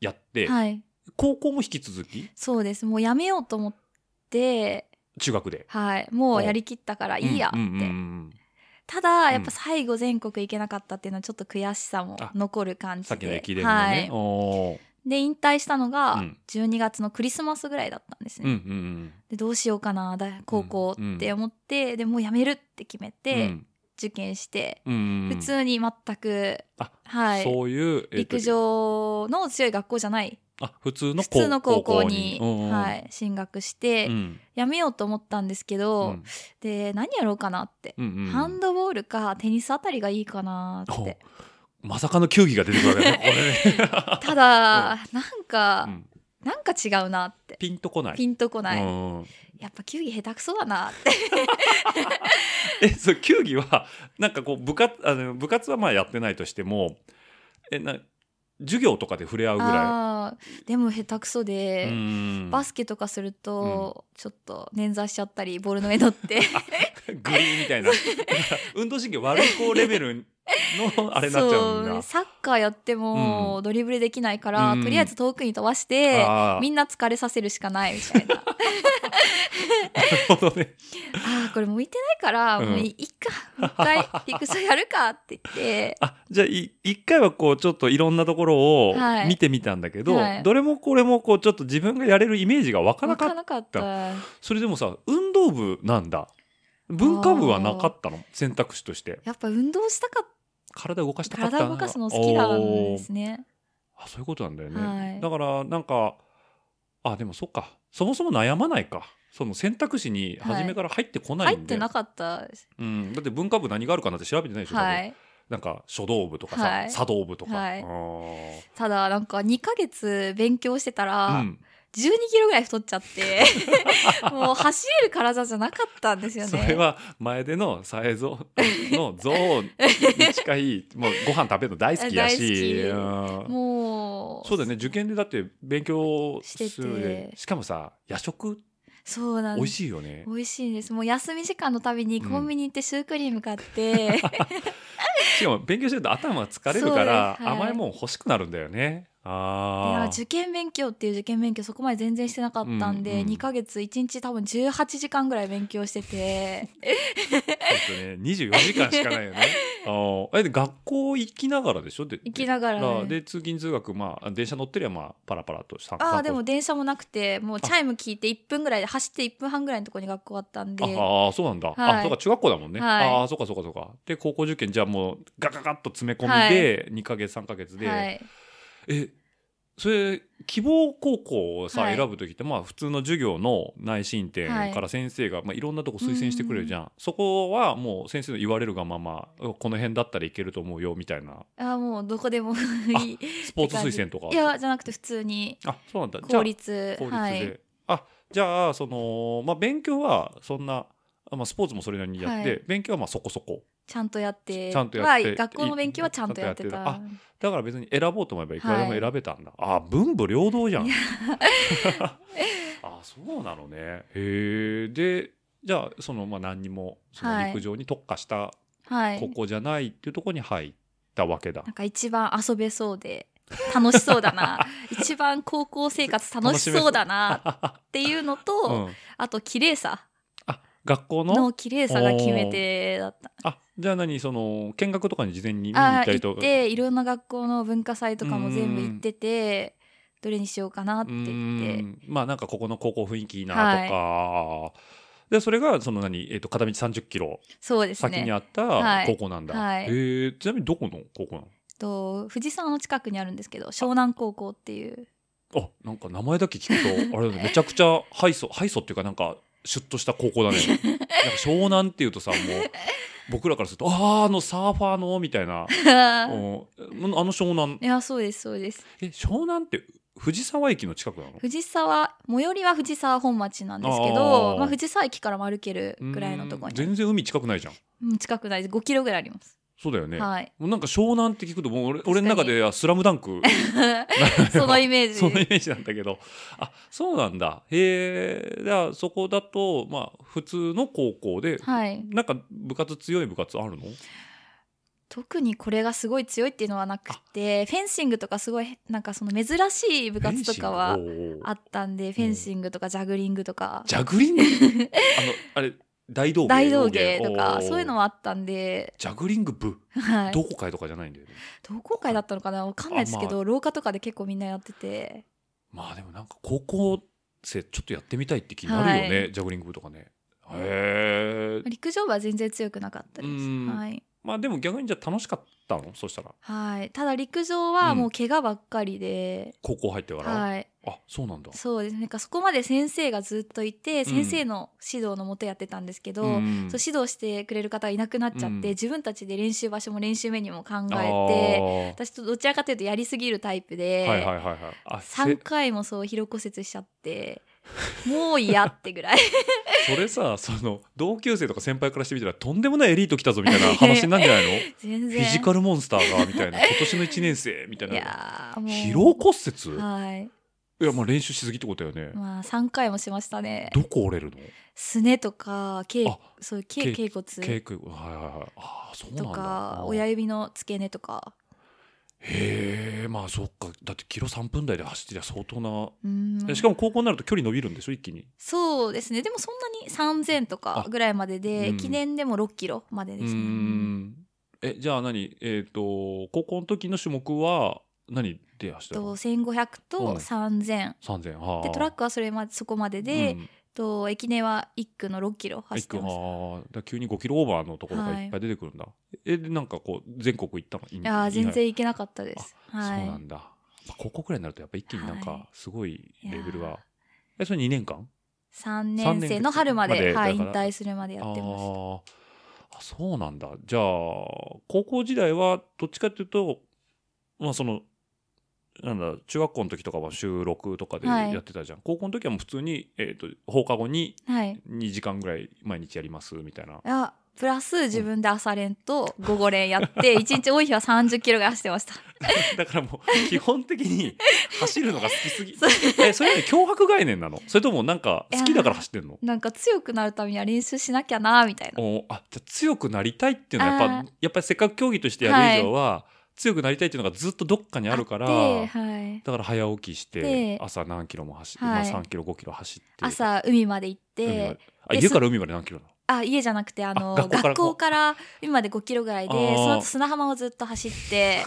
やって、はい。高校も引き続き？そうです。もうやめようと思って中学で。はい。もうやりきったからいいやって、うんうんうんうん。ただやっぱ最後全国行けなかったっていうのはちょっと悔しさも残る感じで。さっきの駅伝のね、はい、で引退したのうがん12月のクリスマスぐらいだったんですね、うんうんうん。でどうしようかな大高校って思って、でもうやめるって決めて、うん受験して、普通に全く、あはい。そういう、えっと陸上の強い学校じゃない。あ普通の普通の高校にはい、進学して、うん。やめようと思ったんですけど、うん。で何やろうかなって、うんうんハンドボールかテニスあたりがいいかなって。まさかの球技が出てくるわけね ただ、なんか、うん。なんか違うなって。ピンとこない。ピンとこない、うんやっぱ球技下手くそだなって。えそう球技はなんかこう部活あの部活はまあやってないとしてもえな授業とかで触れ合うぐらあーでも下手くそいで、うん。バスケとかすると、ちょっと捻挫しちゃったりボールの上乗って。グリーンみたいな。運動神経悪い子レベル のあれになっちゃうんだ。サッカーやってもドリブルできないから、うん。とりあえず遠くに飛ばして、あー。みんな疲れさせるしかないみたいな。なるほどね。あーこれ向いてないから、うん。もういいっか一回陸上やるかって言って。あじゃあい一回はこうちょっといろんなところをはい。見てみたんだけど、はい。どれもこれもこうちょっと自分がやれるイメージが湧かな分かっかたなかった。それでもさ運動部なんだ。文化部はなかったの？選択肢として。やっぱ運動したかっ体動かしたかった体動かすの好きなんですね。ねあそういうことなんだよね、はい。だからなんかあでもそっか。そもそも悩まないか。その選択肢に初めから入ってこないんで、入ってなかったうん、だって文化部何があるかなって調べてないでしょ、はい。なんか書道部とかさ、はい。茶道部とか、はい。ただなんか2ヶ月勉強してたら、うん、12キロぐらい太っちゃって もう走れる体じゃなかったんですよね。それは前でのさえぞの像に近いもうご飯食べるの大好きやし大うん。もうそうだよね。受験でだって勉強してでしかもさ夜食？そうなん美味しいよね。美味しいんです。もう休み時間のたびにコンビニ行ってシュークリーム買って、しかも勉強してると頭が疲れるから、はい。甘いもん欲しくなるんだよねああ受験勉強っていう受験勉強そこまで全然してなかったんで、うんうん2ヶ月1日多分18時間ぐらい勉強してて。そうですね24時間しかないよね。あー。えで学校行きながらでしょ？で行きながら。でで通勤通学まあ電車乗ってりゃまあパラパラとしたああでも電車もなくてもうチャイム聞いて1分ぐらいで走って1分半ぐらいのところに学校あったんで。ああそうなんだ、はい。あそうか中学校だもんね、はい。ああそうかそうかそうか。で高校受験じゃあもうガガガッと詰め込みで2か月3か月で、はいえそれ希望高校をさ、はい。選ぶ時ってまあ普通の授業の内申点はい。から先生が、まあ、いろんなとこ推薦してくれるじゃん、そこはもう先生の言われるがままこの辺だったらいけると思うよみたいな。ああもうどこでも いいスポーツ推薦とかいやじゃなくて普通にあそうなんだ。じゃあ公立公立で、はい。あじゃあその、まあ、勉強はそんな、あまあ、スポーツもそれなりにやって、はい。勉強はまあそこそこちゃんとやってちゃんとやってはい学校の勉強はちゃんとやってた。ちゃんとやってだから別に選ぼうと思えばいくらでも選べたんだ、あ文武両道じゃん。あそうなのね。へえでじゃあそのまあ何にもそのはい。陸上に特化したはい。高校じゃないっていうところに入ったわけだ、なんか一番遊べそうで楽しそうだな。一番高校生活楽しそうだなっていうのと、うん、あと綺麗さ。あ学校の？の綺麗さが決め手だった。あじゃあ何その見学とかに事前に見に行あったりと行っていろんな学校の文化祭とかも全部行っててどれにしようかなって言って。うん。まあなんかここの高校雰囲気いいなとか、でそれがその何、えー、と片道30キロそうですね。先にあったはい。高校なんだ、はい。えーちなみにどこの高校なと藤沢の近くにあるんですけど湘南高校っていう。のあなんか名前だけ聞くとあれめちゃくちゃハイソハイソっていうかなんかシュッとした高校だね。なんか湘南っていうとさもう 僕らからするとあああのサーファーのみたいな。うん。あの湘南。いやそうですそうです。え湘南って藤沢駅の近くなの？藤沢最寄りは藤沢本町なんですけどまあ、藤沢駅からも歩けるぐらいのところに。うん。全然海近くないじゃん。うん近くないです。5キロぐらいあります、そうだよね、はい。もうなんか湘南って聞くともう俺俺の中では「スラムダンク。そのイメージ。そのイメージなんだけど。あそうなんだ。へえじゃあそこだとまあ普通の高校で、はい。なんか部活強い部活あるの？特にこれがすごい強いっていうのはなくてフェンシングとかすごいなんかその珍しい部活とかはあったんでフェンシングとかジャグリングとか。ジャグリング？あのあれ大道芸大道芸とかそういうのはあったんで、ジャグリング部？はい、同好会とかじゃないんだよね。同好会だったのかな？わかんないですけど、あま廊下とかで結構みんなやってて。まあでもなんか高校生ちょっとやってみたいって気になるよね、はジャグリング部とかね。へえ陸上部は全然強くなかったです。うん。はい、まあでも逆にじゃあ楽しかったの？そしたら。はい、ただ陸上はもう怪我ばっかりで、高校入ってから、はい。あそうなんだ。そうです。ねなんかそこまで先生がずっといて、ん。先生の指導のもとやってたんですけど、うんそう指導してくれる方がいなくなっちゃって、うん。自分たちで練習場所も練習メニューも考あえてー。私とどちらかというとやりすぎるタイプで、はいはいはいはい。あせ3回もそう疲労骨折しちゃってもう嫌ってぐらい。それさその同級生とか先輩からしてみたらとんでもないエリート来たぞみたいな話になんじゃないの？全然。フィジカルモンスターがみたいな今年の1年生みたいいな疲労骨折？はい。いやまあ練習しすぎってことだよね、まあ3回もしましたね。どこ折れるの？すねとかけいあそうけけ頸骨。稽古はいはいはい。ああそうなんとだか親指の付け根とかへえまあそっか。だってキロ3分台で走ってりゃ相当な、しかも高校になると距離伸びるんでしょ一気に。そうですね。でもそんなに3000とかぐらいまででうん。駅伝でも6キロまでうーですねん。えじゃあ何？えっ、と高校の時の種目は何で走ったとの1500うとん。3000 3000はあ。でトラックはそれまでそこまでで、うんと駅伝は1区の6キロ走ってましたあーだから急に5キロオーバーのところがい。っぱい出てくるんだ、えでなんかこう全国行ったの？いいやー全然行けなかったです。そうはなんだ、まあ、高校くらいになるとやっぱ一気になんはい。かすごいレベルが、いやえそれ2年間？3年生の春まではい、引退するまでやってましあーあそうなんだ。じゃあ高校時代はどっちかっていうとまあそのなんだ中学校の時とかは週6とかではい。やってたじゃん、高校の時はもう普通に、えー、と放課後にたはい。2時間ぐらい毎日やりますみたいな。あプラス自分で朝練と午後練やって 1日多い日は30キロぐらい走ってました。だからもう基本的に走るのが好きすぎ。えそれ脅迫概念なの？それともなんか好きだから走ってんの？なんか強くなるためには練習しなきゃなみたいな。おあじゃあ強くなりたいっていうのはやっあぱやっぱりせっかく競技としてやる以上は、強くなりたいっていうのがずっとどっかにあるからで、はい、だから早起きしてで朝何キロも走って、はい。まあ、3キロ5キロ走って朝海まで行ってで。あで家から海まで何キロなの？あ家じゃなくてあのあ学校から。海まで5キロぐらいでその後砂浜をずっと走って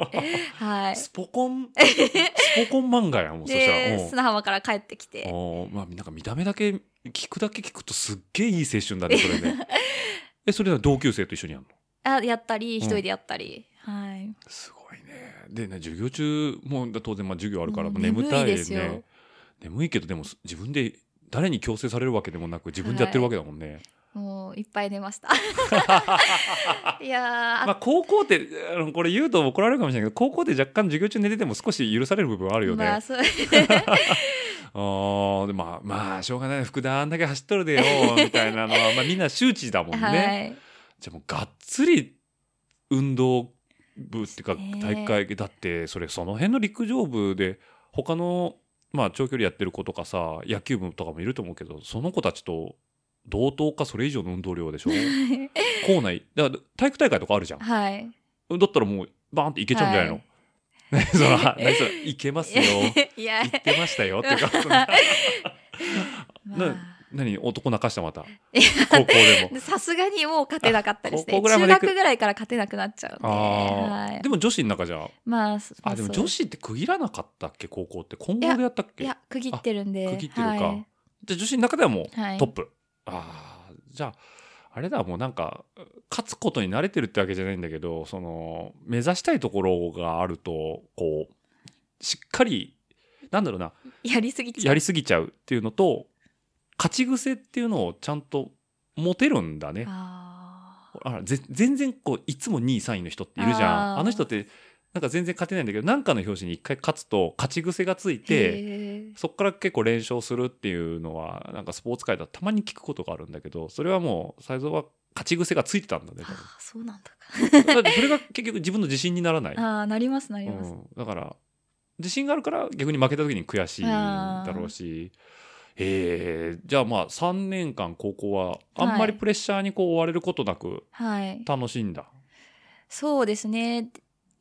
はい。スポコン？スポコン漫画やんもうそしたら。砂浜から帰ってきて。まあなんか見た目だけ聞くだけ聞くとすっげえいい青春だねそれね。えそれは同級生と一緒にやるの？あやったりん一人でやったり、はい。すごいね。でね授業中もう当然まあ授業あるからうん眠たいね。眠いけどでも自分で誰に強制されるわけでもなく自分でやってるわけだもんね、もういっぱい寝ました。いやー、まあ高校ってあのこれ言うと怒られるかもしれないけど高校で若干授業中寝てても少し許される部分はあるよね、まあそう。あーでまあまあしょうがない。福田あんだけ走っとるでよみたいなのは、まあ、みんな周知だもんね、はい。じゃあもうがっつり運動部っていうか大会だってそれその辺の陸上部で他のまあ長距離やってる子とかさ野球部とかもいると思うけどその子たちと同等かそれ以上の運動量でしょ？校内。だから体育大会とかあるじゃん。はい。だったらもうバーンっていけちゃうんじゃないの、はい。何 その何それいけますよ。いってましたよっていうか何男泣かしたまた。高校でも。でさすがにもう勝てなかったです高ね中学ぐらいから勝てなくなっちゃうんで、はい。で、も女子の中じゃまあそあでも女子って区切らなかったっけ？高校って。混合でやったっけ？いや区切ってるんで区切ってるか、はい。じゃあ女子の中ではもうはい。トップ、ああじゃああれだもうなんか勝つことに慣れてるってわけじゃないんだけどその目指したいところがあるとこうしっかりなんだろうな。やりすぎちゃう。やりすぎちゃうっていうのと勝ち癖っていうのをちゃんと持てるんだね。ああらぜ全然こういつも2位3位の人っているじゃん。あの人ってなんか全然勝てないんだけど何かの表紙に一回勝つと勝ち癖がついー。てそこから結構連勝するっていうのはなんかスポーツ界だとたまに聞くことがあるんだけどそれはもう才蔵は勝ち癖がついてたんだねあーそうなんだ。多分だってそれが結局自分の自信にならない、ああなりますなりうます、ん、だから自信があるから逆に負けた時に悔しいだろうしえー、じゃあまあ3年間高校はあんまりプレッシャーにこう追われることなくはい。楽しんだ、そうですね。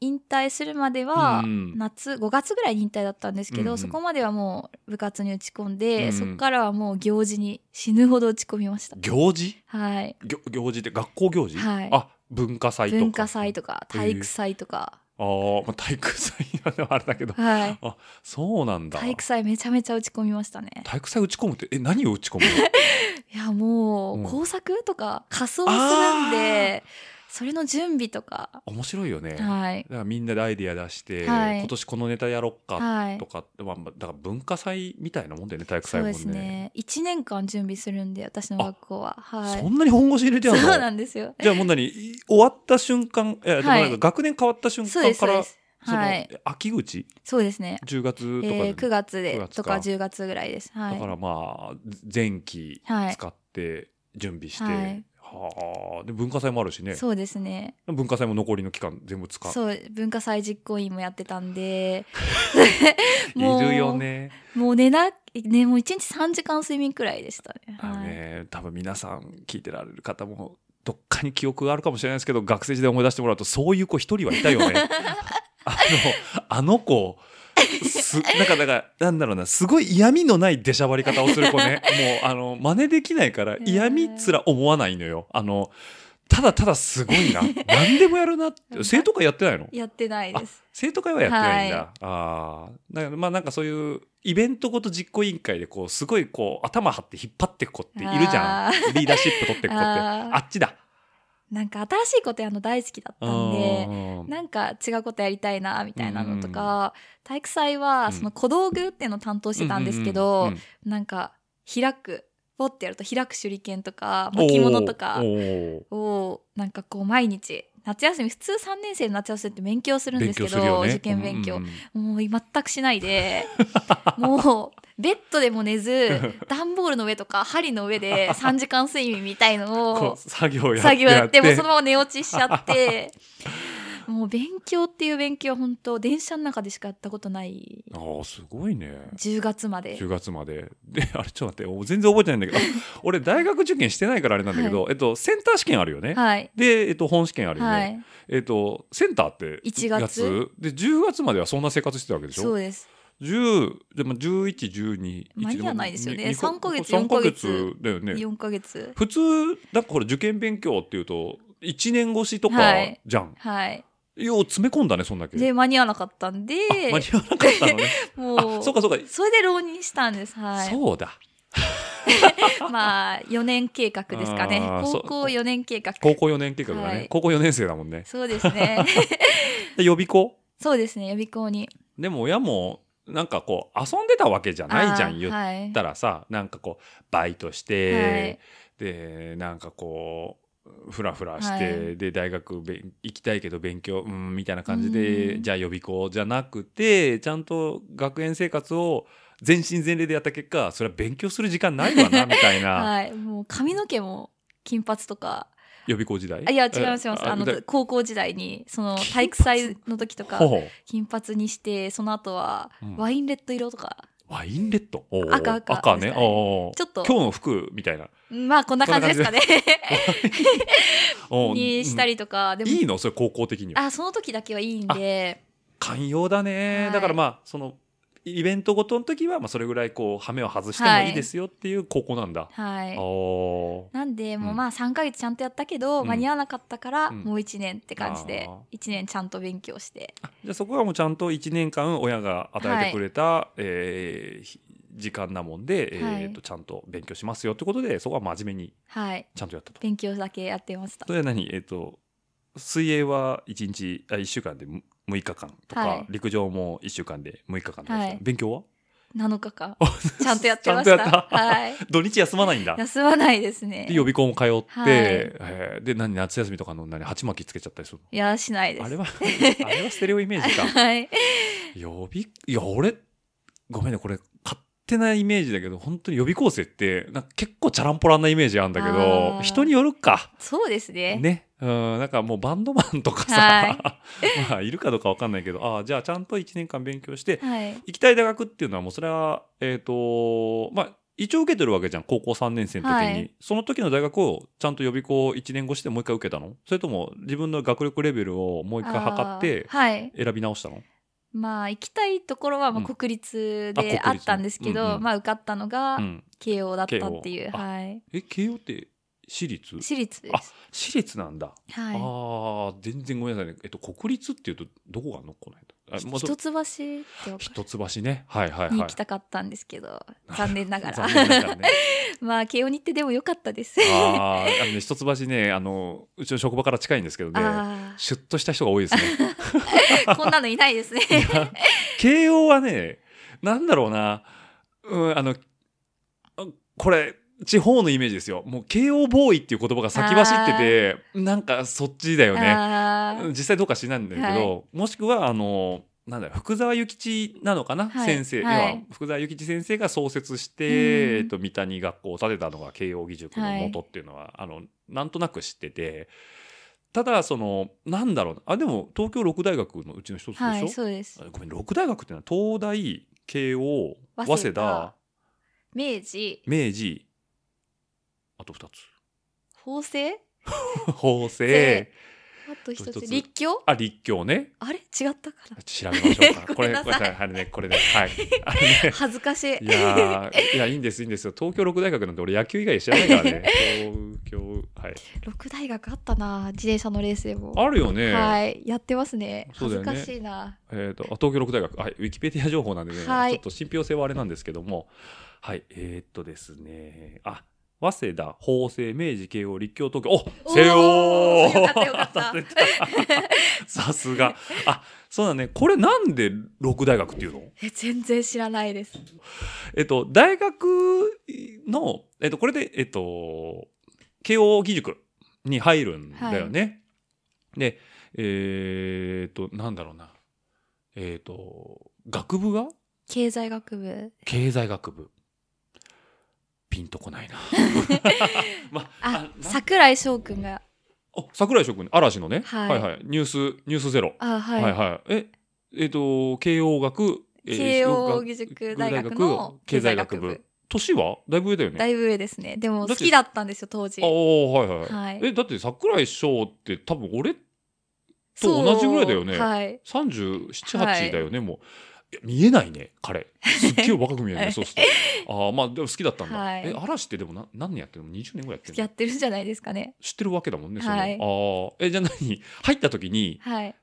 引退するまではうん夏5月ぐらいに引退だったんですけど、うんうん。そこまではもう部活に打ち込んで、うんそこからはもう行事に死ぬほど打ち込みました。行事？はい。行行事って学校行事、はい。あ文化祭とか。文化祭とか体育祭とか、あー、まあ体育祭はあれだけど。はい。そうなんだ。体育祭めちゃめちゃ打ち込みましたね。体育祭打ち込むってえ何を打ち込むの？いやもうん。う工作とか仮装するんでそれの準備とか。面白いよね、はい。だからみんなでアイディア出して、はい。今年このネタやろっかはいとかまあ、だから文化祭みたいなもんだよね体育そう祭もね。ですね。1年間準備するんで私の学校は。はい。そんなに本腰入れてやるの？そうなんですよ。じゃあもう何？い終わった瞬間いや、でもなんか学年変わった瞬間からはい。秋口？そうですね。10月とかで、えー、9月9でとか10月ぐらいです。はい。だからまあ前期はい。使って準備して、はいはあ。で文化祭もあるしね。そうですね。文化祭も残りの期間全部使う。そう文化祭実行委員もやってたんで。いるよね。もう寝なねもう1日3時間睡眠くらいでしたね。あのはい。ね多分皆さん聞いてられる方もどっかに記憶があるかもしれないですけど学生時代思い出してもらうとそういう子一人はいたよね。あのあの子すなんかだからなんだろうなすごい嫌味のない出しゃばり方をする子ね。もうあの真似できないから嫌味すら思わないのよ。あのただただすごいな。何でもやるなって。生徒会やってないの？やってないです。生徒会はやってないんだ、はい。ああだからまあなんかそういうイベントごと実行委員会でこうすごいこう頭張って引っ張ってく子っているじゃあんリーダーシップ取ってく子って。あっちだなんか新しいことやるの大好きだったんでうん。なんか違うことやりたいなみたいなのとか、体育祭はその小道具っていうのを担当してたんですけど、うんうんうんなんか開くポッてやると開く手裏剣とか巻物とかをなんかこう毎日夏休み普通3年生の夏休みって勉強するんですけどね。受験勉強、うんうんうん。もう全くしないで もうベッドでも寝ず 段ボールの上とか針の上で3時間睡眠みたいの こをう作業やってもうそのまま寝落ちしちゃって。もう勉強っていう勉強は本当電車の中でしかやったことない。ああすごいね。10月まで。10月まで。であれちょっと待ってお全然覚えてないんだけど。あ俺大学受験してないからあれなんだけど、えっと、センター試験あるよね、はい。で、えっと、本試験あるよね、はい。えっと、センターって1月で10月まではそんな生活してたわけでしょ？そうです10でも1112間に合わないですよね。に三ヶ月三ヶ四ヶ月。月だよね。4ヶ月。普通だから受験勉強っていうと1年越しとかはい。じゃん、はい。よう詰め込んだねそんだけ。で間に合わなかったんで。間に合わなかったのね。もうあそうかそうか、それで浪人したんです。はい。そうだ。まあ4年計画ですかね。高校4年計画。高校4年計画だね、はい。高校4年生だもんね。そうですね。で予備校？そうですね予備校に。でも親もなんかこう遊んでたわけじゃないじゃん言っはいたらさなんかこうバイトして、はい。でなんかこうフラフラして、はい。で大学行きたいけど勉強うんみたいな感じでうん。じゃあ予備校じゃなくてちゃんと学園生活を全身全霊でやった結果それは勉強する時間ないわなみたいな。はい。もう髪の毛も金髪とか予備校時代？あいや違います違います。あのだ高校時代にその体育祭の時とか金髪にしてその後はうん。ワインレッド色とか、ワインレッド？赤赤。赤ね。ですかね。ちょっと。今日の服みたいな。まあこんな感じですかね。にしたりとか、でも。いいの？それ高校的には。あその時だけはいいんで。寛容だね、はい。だからまあそのイベントごとの時はまあそれぐらいこう羽目を外してもいいですよっていう高校なんだ、はい。おー。なんでもううん。まあ3ヶ月ちゃんとやったけど、うん。間に合わなかったからうん。もう1年って感じであ1年ちゃんと勉強して。じゃあそこはもうちゃんと1年間親が与えてくれた、えーひ時間なもんで、はい。えー、とちゃんと勉強しますよってことでそこは真面目にはい。ちゃんとやったと。勉強だけやってました。それは何？えっ、と水泳は1日あ1週間で6日間とか、はい。陸上も1週間で6日間とはい。勉強は？7日間 ちゃんとやってました。はい。土日休まないんだ。休まないですね。で予備校も通って、はい。えーで何夏休みとかの何鉢巻きつけちゃったりするいやしないです。のあれは あれはステレオイメージか。はい。予備いや俺ごめんねこれ勝手なイメージだけど本当に予備校生ってなんか結構チャランポランなイメージあるんだけあどー。人によるか。そうですね。ね。うんなんかもうバンドマンとかさ、はい。まあいるかどうかわかんないけどああじゃあちゃんと1年間勉強してはい。行きたい大学っていうのはもうそれはえっ、とまあ一応受けてるわけじゃん高校3年生の時に、はい。その時の大学をちゃんと予備校1年越してもう一回受けたの？それとも自分の学力レベルをもう一回測って選び直したの？まあ行きたいところはまうん。あ国立であったんですけど、うんうん。まあ受かったのがうん。慶応だったっていう、はい。え慶応って私立？私立であす私立なんだ、はい。ああ全然ごめんなさいね。えっと国立っていうとどこがあんのこの間あもうそ一橋一橋ね。はいはいはい。に行きたかったんですけど、残念ながら。ね。まあ慶応に行ってでもよかったです。あーあのね一橋ねあのうちの職場から近いんですけどねあシュッとした人が多いですね。ー こんなのいないですね。慶応はねなんだろうな、うん、あのあこれ地方のイメージですよ。もう慶応ボーイっていう言葉が先走っててなんかそっちだよね実際どうか知らないんだけど、もしくはあのなんだ福沢諭吉なのかな、はい。先生、はい。福沢諭吉先生が創設して、うん。えっと、三谷学校を建てたのが慶応義塾の元っていうのは、あのなんとなく知っててただそのなんだろうなあでも東京六大学のうちの一つでしょ、はいそうです。あごめん六大学っていうのは東大慶応早稲田明治。明治あと2つ。法政？法政。であと一つ立教？あ立教ね。あれ？違ったかな？調べましょうか。これ、これ、あれね、これね、はい。あのね。恥ずかしい。いやーいや、いいんです、いいんですよ。東京六大学なんて俺野球以外知らないからね。東京、はい。六大学あったな自転車のレースでも。あるよね。はいやってますね。恥ずかしいな。えっ、と、あ東京六大学、はい、ウィキペディア情報なんでね、はい。ちょっと信憑性はあれなんですけども、はい、えーっとですね、あ、早稲田、法政、明治、慶応、立教、東京。おおー西洋よかったよかった 出 さすが。あ、そうだね。これなんで六大学っていうの？え全然知らないですえっと、大学の、えっと、これで、えっと、慶応義塾に入るんだよね。で、えーっと、なんだろうな。えーっと、学部が？経済学部経済学部。ピンとこないな。まあな桜井翔くんが。あ桜井諸君、嵐のね、はい。はいはい。ニュース、ニュースゼロ。あはい、はいはい。え、えっ、と、慶応学、えー慶応学義塾大学の経済学部。年は？だいぶ上だよね。だいぶ上ですね。でも好きだったんですよ当時。ああ、はいはい。はい。え、だって桜井翔って多分俺と同じぐらいだよね。はい。37、はい8だよね、もう。見えないね、彼。すっげえ若く見えるね、はいそうすると。ああ、まあでも好きだったんだ。はいえ、嵐ってでもな何年やってるの ?20 年ぐらいやってるの？やってるんじゃないですかね知ってるわけだもんね、そのはいああ。え、じゃあ何？入った時に、はい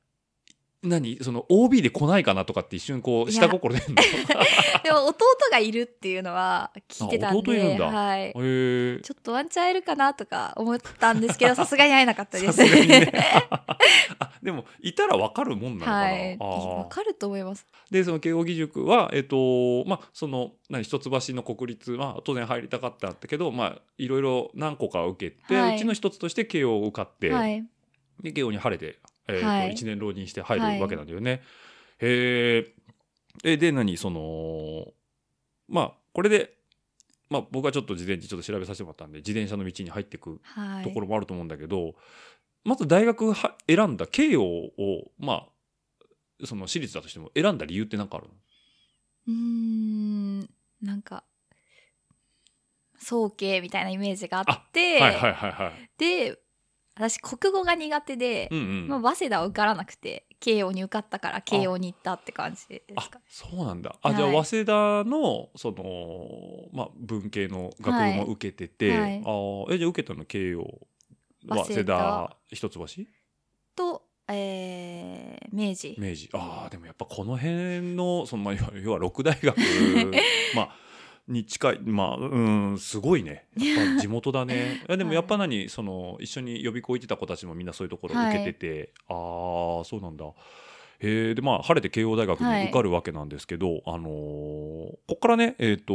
何？その OB で来ないかなとかって一瞬こう下心出るの？でも弟がいるっていうのは聞いてたんであ弟いるんだ。はい。ちょっとワンチャン会えるかなとか思ったんですけど さすがに会えなかったでさすね。あでもいたら分かるもんなのかな、はい。あーわかると思います。でその慶應義塾はえっ、とまあその何？一橋の国立は当然入りたかったんだけどまあいろいろ何個か受けて、はい。うちの一つとして慶応を受かって、はい。で慶応に晴れて、えーとはい。1年浪人して入るわけなんだよね。へー。えで何？そのまあこれで、まあ、僕はちょっと事前にちょっと調べさせてもらったんで自転車の道に入っていくはい。ところもあると思うんだけど、まず大学は選んだ慶応をまあその私立だとしても選んだ理由って何かあるの？うーんなんか早慶みたいなイメージがあってはいはいはいはい。で私国語が苦手で、うんうん。まあ、早稲田は受からなくて慶応に受かったから慶応に行ったって感じですあかそうなんだ。あ、はいじゃあ早稲田のその、まあ、文系の学部も受けてて、はい。はい。あーえじゃあ受けたの慶応早稲早稲田田一橋と、えー明治。明治。ああでもやっぱこの辺のその、まあ、要は六大学 まあに近い。まあうんすごいね。やっぱ地元だね。い。やでもやっぱ何？その一緒に予備校行ってた子たちもみんなそういうところ受けてて、ああそうなんだ。へえでまあ晴れて慶応大学に受かるわけなんですけど、あのーこっからねえっ、と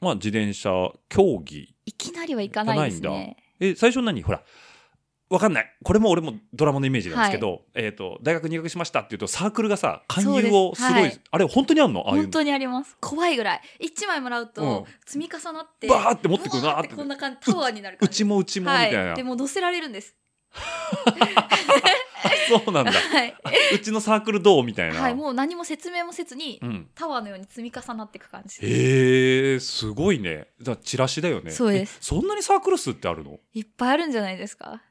まあ自転車競技。いきなりは行かないですね。え最初何？ほらわかんない。これも俺もドラマのイメージなんですけど、えっ、と大学入学しましたっていうとサークルがさ勧誘をすごいはい。あれ本当にあんの？ああいうの。本当にあります。怖いぐらい。1枚もらううん。と積み重なって、バーって持ってくるなって。こんな感じタワーになるうちもうちもみたいな、はい、でも乗せられるんです。そうなんだ。はい、うちのサークルどう？みたいな、はい、もう何も説明もせずに、うん、タワーのように積み重なっていく感じ。へえすごいね。じゃあチラシだよね。そうです。えそんなにサークル数ってあるの？いっぱいあるんじゃないですか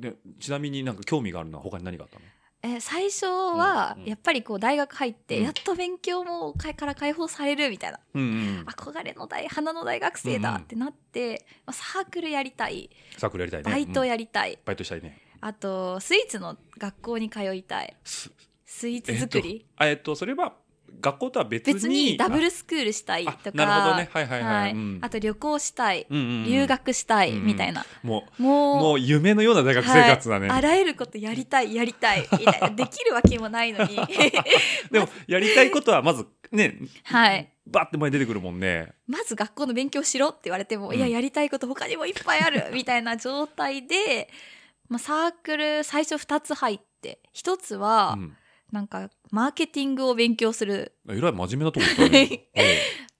でちなみになんか興味があるのは他に何があったの？え最初はうんうん。やっぱりこう大学入ってうん。やっと勉強もかから解放されるみたいな、うんうん憧れの大花の大学生だってなって、まあ、サークルやりたい。サークルやりたいね。バイトうんやりたい、バイトしたいね。あとスイーツの学校に通いたい。すスイーツ作り、あえっとそれは学校とは別に別にダブルスクールしたいあとかなるほどね。はいはいはい、はい。うん。あと旅行したい、うんうんうん。留学したいうんうん。みたいな、もうもうもう夢のような大学生活だね、はい。あらゆることやりたいやりたい みたいな。できるわけもないのに。でも やりたいことはまずねはい。バッて前に出てくるもんね。まず学校の勉強しろって言われても、うん。いややりたいこと他にもいっぱいあるみたいな状態で、まあ、サークル最初2つ入って1つはうんなんかマーケティングを勉強する。えらい真面目なとこ行ったね。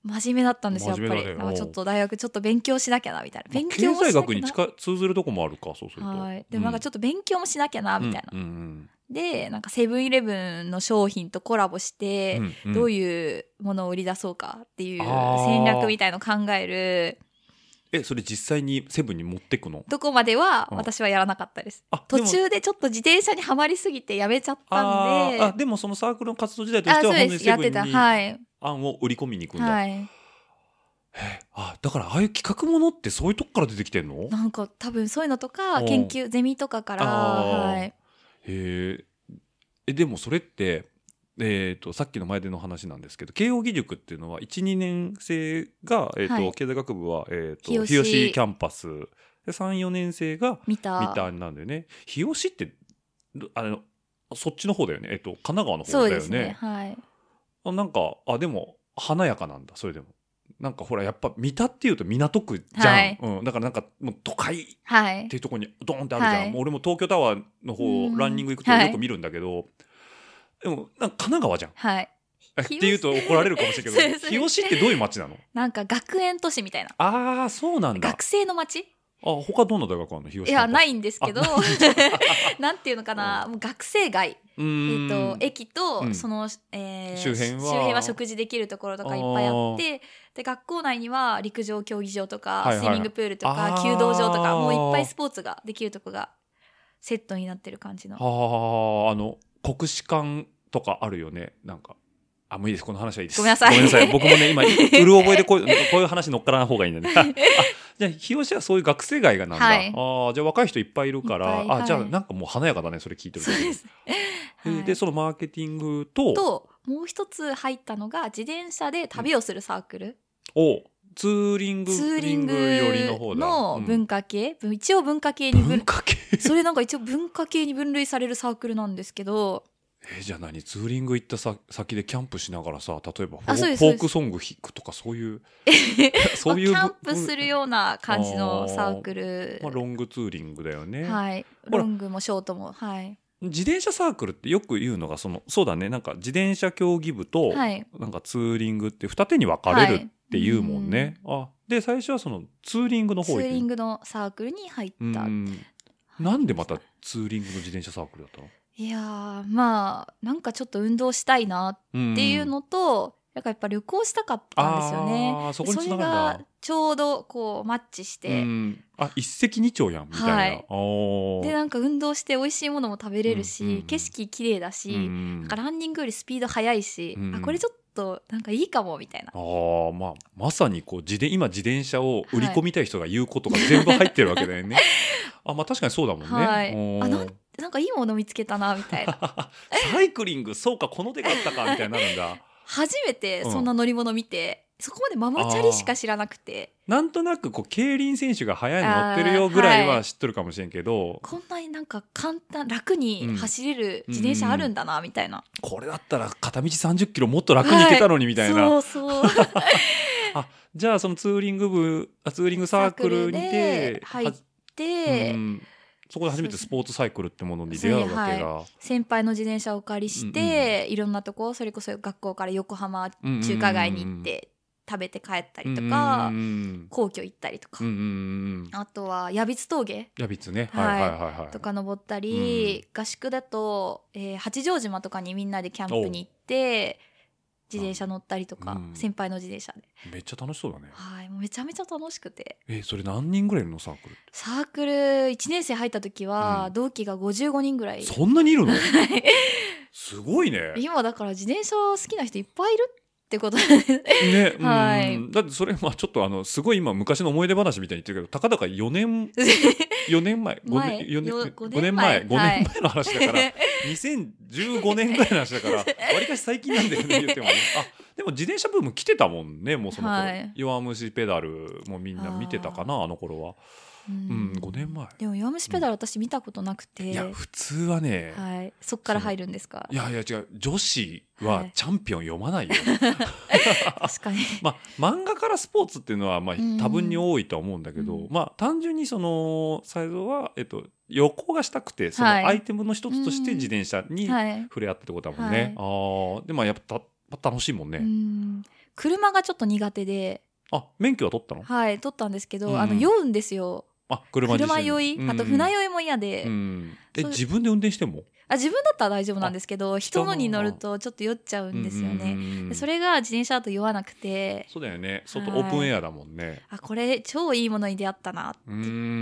真面目だったんですよやっぱり、なんかちょっと大学ちょっと勉強しなきゃなみたいな。勉強もしなきゃな。経済学に近通ずるとこもあるかそうすると。はい、でもなんかちょっと勉強もしなきゃなみたいな、うんうんでなんかセブンイレブンの商品とコラボして、うんうん。どういうものを売り出そうかっていう戦略みたいのを考えるえそれ実際にセブンに持ってくの？とこまではうん。私はやらなかったです。あ途中でちょっと自転車にはまりすぎてやめちゃったんで。あでもそのサークルの活動時代としては本当にです。やってたセブンにはい。案を売り込みに行くんだ、はい。へえ。あだからああいう企画ものってそういうとこから出てきてんの？なんか多分そういうのとかうん。研究ゼミとかから。はい。へえ。えでもそれってえー、とさっきの前での話なんですけど慶應義塾っていうのは12年生が、えーとはい。経済学部は、えー、と日吉。日吉キャンパス。で34年生が三田なんだよね。日吉ってどあのそっちの方だよね、えっと神奈川の方だよね。ね。はい。あなんかあでも華やかなんだそれでも。なんかほらやっぱ三田っていうと港区じゃん、はい。うん、だからなんかもう都会はい。っていうところにドーンってあるじゃん、はい。もう俺も東京タワーの方うん。ランニング行くとよく見るんだけど、でもなんか神奈川じゃん。はい。っていうと怒られるかもしれないけど 日吉ってどういう街なの？なんか学園都市みたいな。ああそうなんだ。学生の街あ他どんな大学あるの？日吉いやないいんですけど。あ なんていうのかな？もう学生街。うえっと駅と、うん。その、えー周辺は？食事できるところとかいっぱいあってで学校内には陸上競技場とか、スイミングプールとか弓道場とかもういっぱいスポーツができるとこがセットになってる感じの。はああの国士舘とかあるよね。なんか。あもういいです。この話はいいです。ごめんなさい。僕もね今 うる覚えでこういうこういう話乗っからない方がいいんだねあじゃあ日吉はそういう学生街がなんだ、はい。ああじゃあ若い人いっぱいいるからあじゃあはいなんかもう華やかだねそれ聞いてると。そうです、えはい。でそのマーケティングと？ともう一つ入ったのが自転車で旅をするサークル、おツーリングツーリングの方だ。の文化、化系、ぶ一応文化系に分文化系？それなんか一応文化系に分類されるサークルなんですけど。えじゃあ何？ツーリング行ったさ先でキャンプしながらさ例えばフォークソング弾くとかそういう そういうまあぶキャンプするような感じのサークル、まあ、ロングツーリングだよね、はい。ロングもショートもはい自転車サークルってよく言うのがそのそうだねなんか自転車競技部と、はい。なんかツーリングって二手に分かれるっていうもんね、あで最初はそのツーリングのツ方行く。ーリングのサークルに入った、うん。なんでまたツーリングの自転車サークルだったの？いやーまあなんかちょっと運動したいなっていうのと、なんかやっぱ旅行したかったんですよね。そそれ繋がちょうどこうマッチして、うん。あ一石二鳥やんみたいな、はい。でなんか運動して美味しいものも食べれるし、うんうん。うん景色綺麗だし、うんなん。かランニングよりスピード速いし、うん。あこれちょっとなんかいいかもみたいな。あーまあまさにこう自転今自転車を売り込みたい人が言うことが全部入ってるわけだよね。あまあ確かにそうだもんね。はい。あなんなんかいいもの見つけたなみたいな。サイクリングそうかこの手があったかみたいになるんだ。初めてそんな乗り物見て、そこまでママチャリしか知らなくて。なんとなくこう競輪選手が速いの乗ってるよぐらいは知ってるかもしれんけど、こんなになんか簡単楽に走れるうん自転車あるんだなみたいな、これだったら片道30キロもっと楽に行けたのにみたいな。そうそう。あじゃあそのツーリング部あツーリングサークルにて入っはで、うんそこで初めてスポーツサイクルってものに出会うわけが。先輩の自転車をお借りして、いろんなとこそれこそ学校から横浜中華街に行って食べて帰ったりとか、うんうん皇居行ったりとか、うんうんうんあとは矢櫃峠。ヤビッツね。ははいいはいはいはい。とか登ったり、合宿だと、えー八丈島とかにみんなでキャンプに行って自転車乗ったりとか、うん。先輩の自転車で、めっちゃ楽しそうだね。はい、もうめちゃめちゃ楽しくて。え、それ何人ぐらいいるのサークル？サークル1年生入った時は、うん。同期が55人ぐらい。そんなにいるの？すごいね。今だから自転車好きな人いっぱいいるってことでね、うんはい。だってそれまあちょっとあのすごい今昔の思い出話みたいに言ってるけどたかだか4年4年前。5前？年4年よ5 5年年前5前。はい。年前の話だから。2015年ぐらいの話だから。わりかし最近なんだよね言ってもね。あでも自転車ブーム来てたもんねもうその頃、はい。弱虫ペダルもみんな見てたかなあの頃はううん5年前。でも弱虫ペダル私見たことなくて、いや普通はね、はい、そっから入るんですか？いやいや違う。女子ははい。チャンピオン読まないよ、確かに。まあ漫画からスポーツっていうのはまあうん。多分に多いとは思うんだけど、うん。まあ単純にそのサイズは、えっと、旅行がしたくてそのはい。アイテムの一つとして自転車にはい。触れ合ったってことだもんね、ああでもやっぱた楽しいもんね、うん。車がちょっと苦手で、あ免許は取ったの？はい、取ったんですけど、うん。あの酔うんですよあ車車酔い、あと船酔いも嫌で、うん、え自分で運転してもあ自分だったら大丈夫なんですけど人の。に乗るとちょっと酔っちゃうんですよね、ねでそれが自転車だと酔わなくて。そうだよね。外はい。オープンエアだもんね、あこれ超いいものに出会ったなうー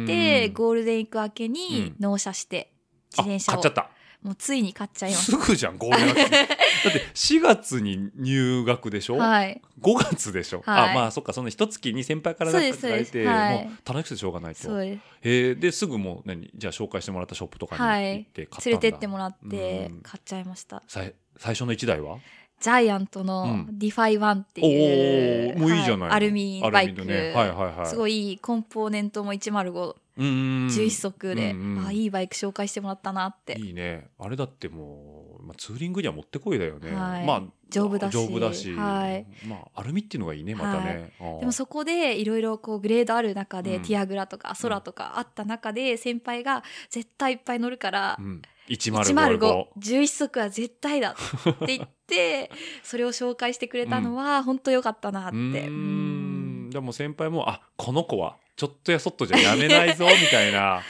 ん。で、ゴールデンウィーク明けうにん。納車して自転車を。あ買っちゃったもうついに買っちゃいますす。ぐじゃん、5月。だって 4月に入学でしょ、はい。?5 月でしょ、はいあ、まあそっか、その一月に先輩からなんか書いて、はいもう楽しくてしょうがないと。そうです。えー、ですぐもう何？じゃあ紹介してもらったショップとかにはい行って買ったんだ、連れてってもらってうん買っちゃいました。さい最初の1台は？ジャイアントうのんディファイワンっていう、おーもういいじゃないのはアルミバイク、ねはいはいはいすごいいいコンポーネントも105、うーん11速で、うんうんあいいバイク紹介してもらったなって。いいね。あれだってもう、まあ、ツーリングにはもってこいだよね、はい。まあ丈夫だし。丈夫だし、はい。まあアルミっていうのがいいねまたね、あーでもそこでいろいろこうグレードある中で、うん。ティアグラとかソラとかあった中で先輩が絶対いっぱい乗るから、うん、105 10511足は絶対だって言って それを紹介してくれたのは本当良かったなって。うーでも先輩もあこの子はちょっとやそっとじゃやめないぞみたいな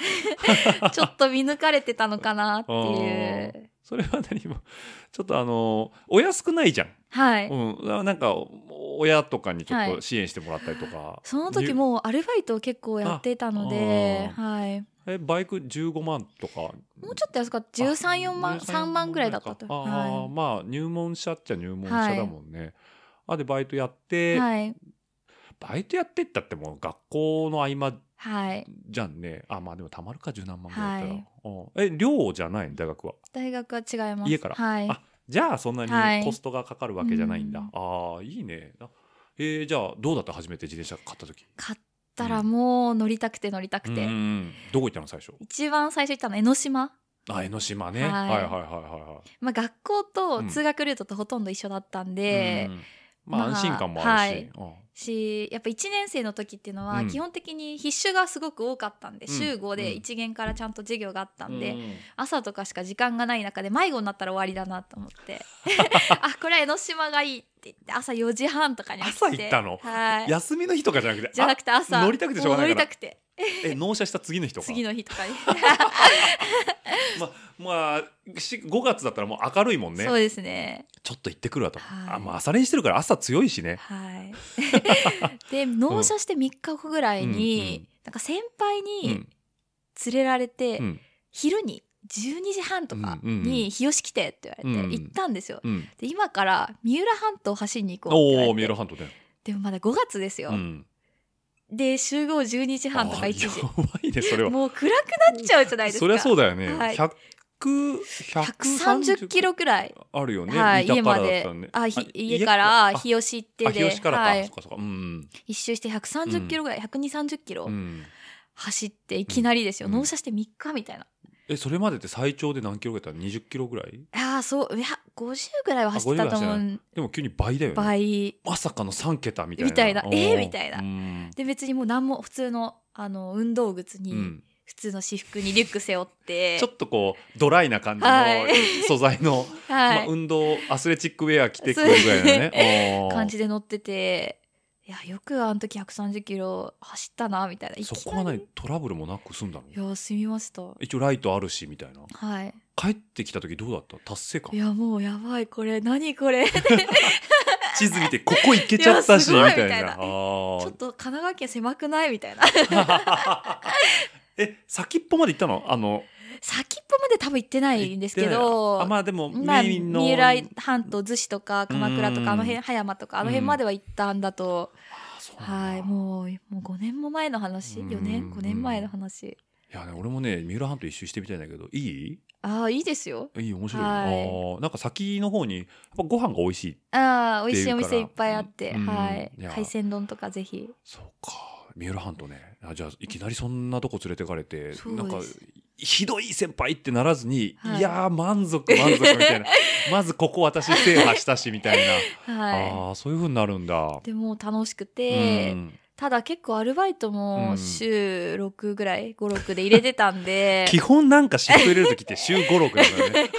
ちょっと見抜かれてたのかなっていう。それは何もちょっとあのお安くないじゃん、はい。うん、なんか親とかにちょっはいと支援してもらったりとか、その時もうアルバイトを結構やってたので、あはい。えバイク15万とかもうちょっと安かった。13、4万、3万ぐらいだったと。ああー、はまあ入門者っちゃ入門者だもんね、あでバイトやって、い。はい。バイトやってったってもう学校の合間はい。じゃんね。あまあでもたまるか十何万ぐらいだったら、はい。うん。え寮じゃないの？大学は？大学は違います。家から？はい。あじゃあそんなはい。にコストがかかるわけじゃないんだ、うん。ああいいね。あえーじゃあどうだった？初めて自転車買った時？買ったらもう乗りたくて乗りたくて。うんうんどこ行ったの最初？一番最初行ったの江ノ島。あ江ノ島ね、はい。はい、はいはいはいはまあ学校とうん。通学ルートとほとんど一緒だったんいで、うん。まあまあ安心感もあるし、はい。うんしやっぱ1年生の時っていうのはうん。基本的に必修がすごく多かったんで、うん。週5でうん。1限からちゃんと授業があったんで、うん。朝とかしか時間がない中で迷子になったら終わりだなと思って。あこれは江ノ島がいい。って言って朝4時半とかに起きて。朝行ったの？はい。休みの日とかじゃなくてじゃなくて朝。あ乗りたくてしょうがないから。も乗りたくて。え納車した次の日とか？次の日とかに、ままあし5月だったらもう明るいもんね。そうですね。ちょっと行ってくるわと、はい。あまあ朝練してるから朝強いしね。はい。で納車して3日後ぐらいに、うん。うん。なんか先輩うにん。連れられて、うん。昼に12時半とかうんうんうん。に日吉来てって言われてうん。行ったんですよ。うん。で今から三浦半島走りに行こうって言われて。おお三浦半島ね。でもまだ5月ですよ。うん。で集合12時半とか1あ時やばいねそれは。もう暗くなっちゃうじゃないですか。そりゃそうだよね、はい。100 130キロくらい、あるよね、はい、家まで。あひあ家か。らあ日吉行ってではい。一周して130キロぐらい、12030キロうん、走っていきなりですよ、うん。納車して3日みたいな。えそれまでって最長で何キロぐらいだった20キロぐらい？ああそう。いや50ぐらいは走ってたと思あ50うでも急に倍だよね。倍。まさかの3桁みたいな。みたいな。えーみたいな。うん。で別にもう何も普通のあの運動靴に、うん。普通の私服にリュック背負って。ちょっとこうドライな感じのはい。素材の、はい、まあ、運動アスレチックウェア着てくるぐらいのね。感じで乗ってていやよくあの時130キロ走ったなみたいな。いきなり。そこは何トラブルもなく済んだの？いや済みました。一応ライトあるしみたいな。はい。帰ってきた時どうだった？達成感？いやもうやばい。これ何これ？ち 地図見てここ行けちゃったしみたいなすごいみたいな。あー。ょっと神奈川県狭くない？みたいな。え先っぽまで行ったの？あの先っぽまで多分行ってないんですけどあまあでもまあ、三浦半島逗子とか鎌倉とうんかあの辺葉山とかあの辺までは行ったんだと、うなんだ。はいもうもう5年も前の話。うん。4年5年前の話。いやね俺もね三浦半島一周してみたいんだけどいい？ああいいですよ。いい面白い、はい。なんか先の方にやっぱご飯が美味しいああ美味しいお店いっぱいあって、うん。はい。海鮮丼とかぜひ。そうか。三浦半島ね。あじゃあいきなりそんなとこ連れてかれてなんかひどい先輩ってならずに、はい。い、やー満足満足みたいな。まずここ私制覇したしみたいな、はああそういうふうになるんだ。いでも楽しくて、うん。ただ結構アルバイトうん。も週6ぐらい56で入れてたんで。基本なんかシフト入れる時って週56だからね。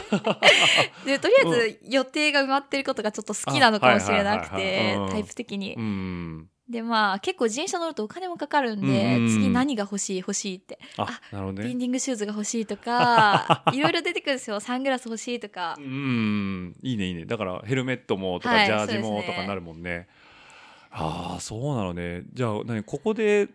でとりあえず予定が埋まってることがちょっと好きなのかもしれなくてタイプ的に。う。んでまあ結構自転車乗るとお金もかかるんで、うんうん次何が欲しい欲しいって。ああなるほどね。ビンディングシューズが欲しいとか いろいろ出てくるんですよ。サングラス欲しいとか。うんいいねいいね。だからヘルメットもとか、はいジャージもとかなるもんね。ああそうなのね。じゃあ何ここで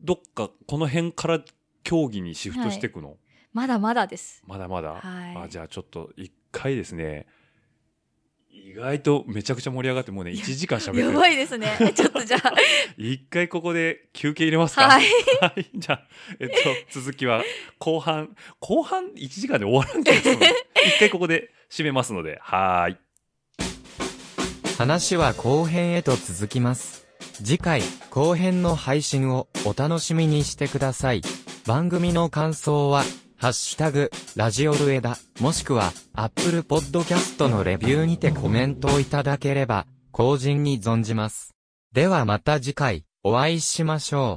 どっかこの辺から競技にシフトしていくの、まだまだです。まだまだ？はい。あじゃあちょっと一回ですね、意外とめちゃくちゃ盛り上がってもうね、1時間喋ってる。やばいですね。ちょっとじゃあ、一回ここで休憩入れますか？はい。はい。じゃあ、えっと、続きは後半、後半1時間で終わらんけど、一回ここで締めますので、はーい。話は後編へと続きます。次回、後編の配信をお楽しみにしてください。番組の感想は、ハッシュタグ、ラジオルエダ、もしくは、アップルポッドキャストのレビューにてコメントをいただければ、後人に存じます。ではまた次回、お会いしましょう。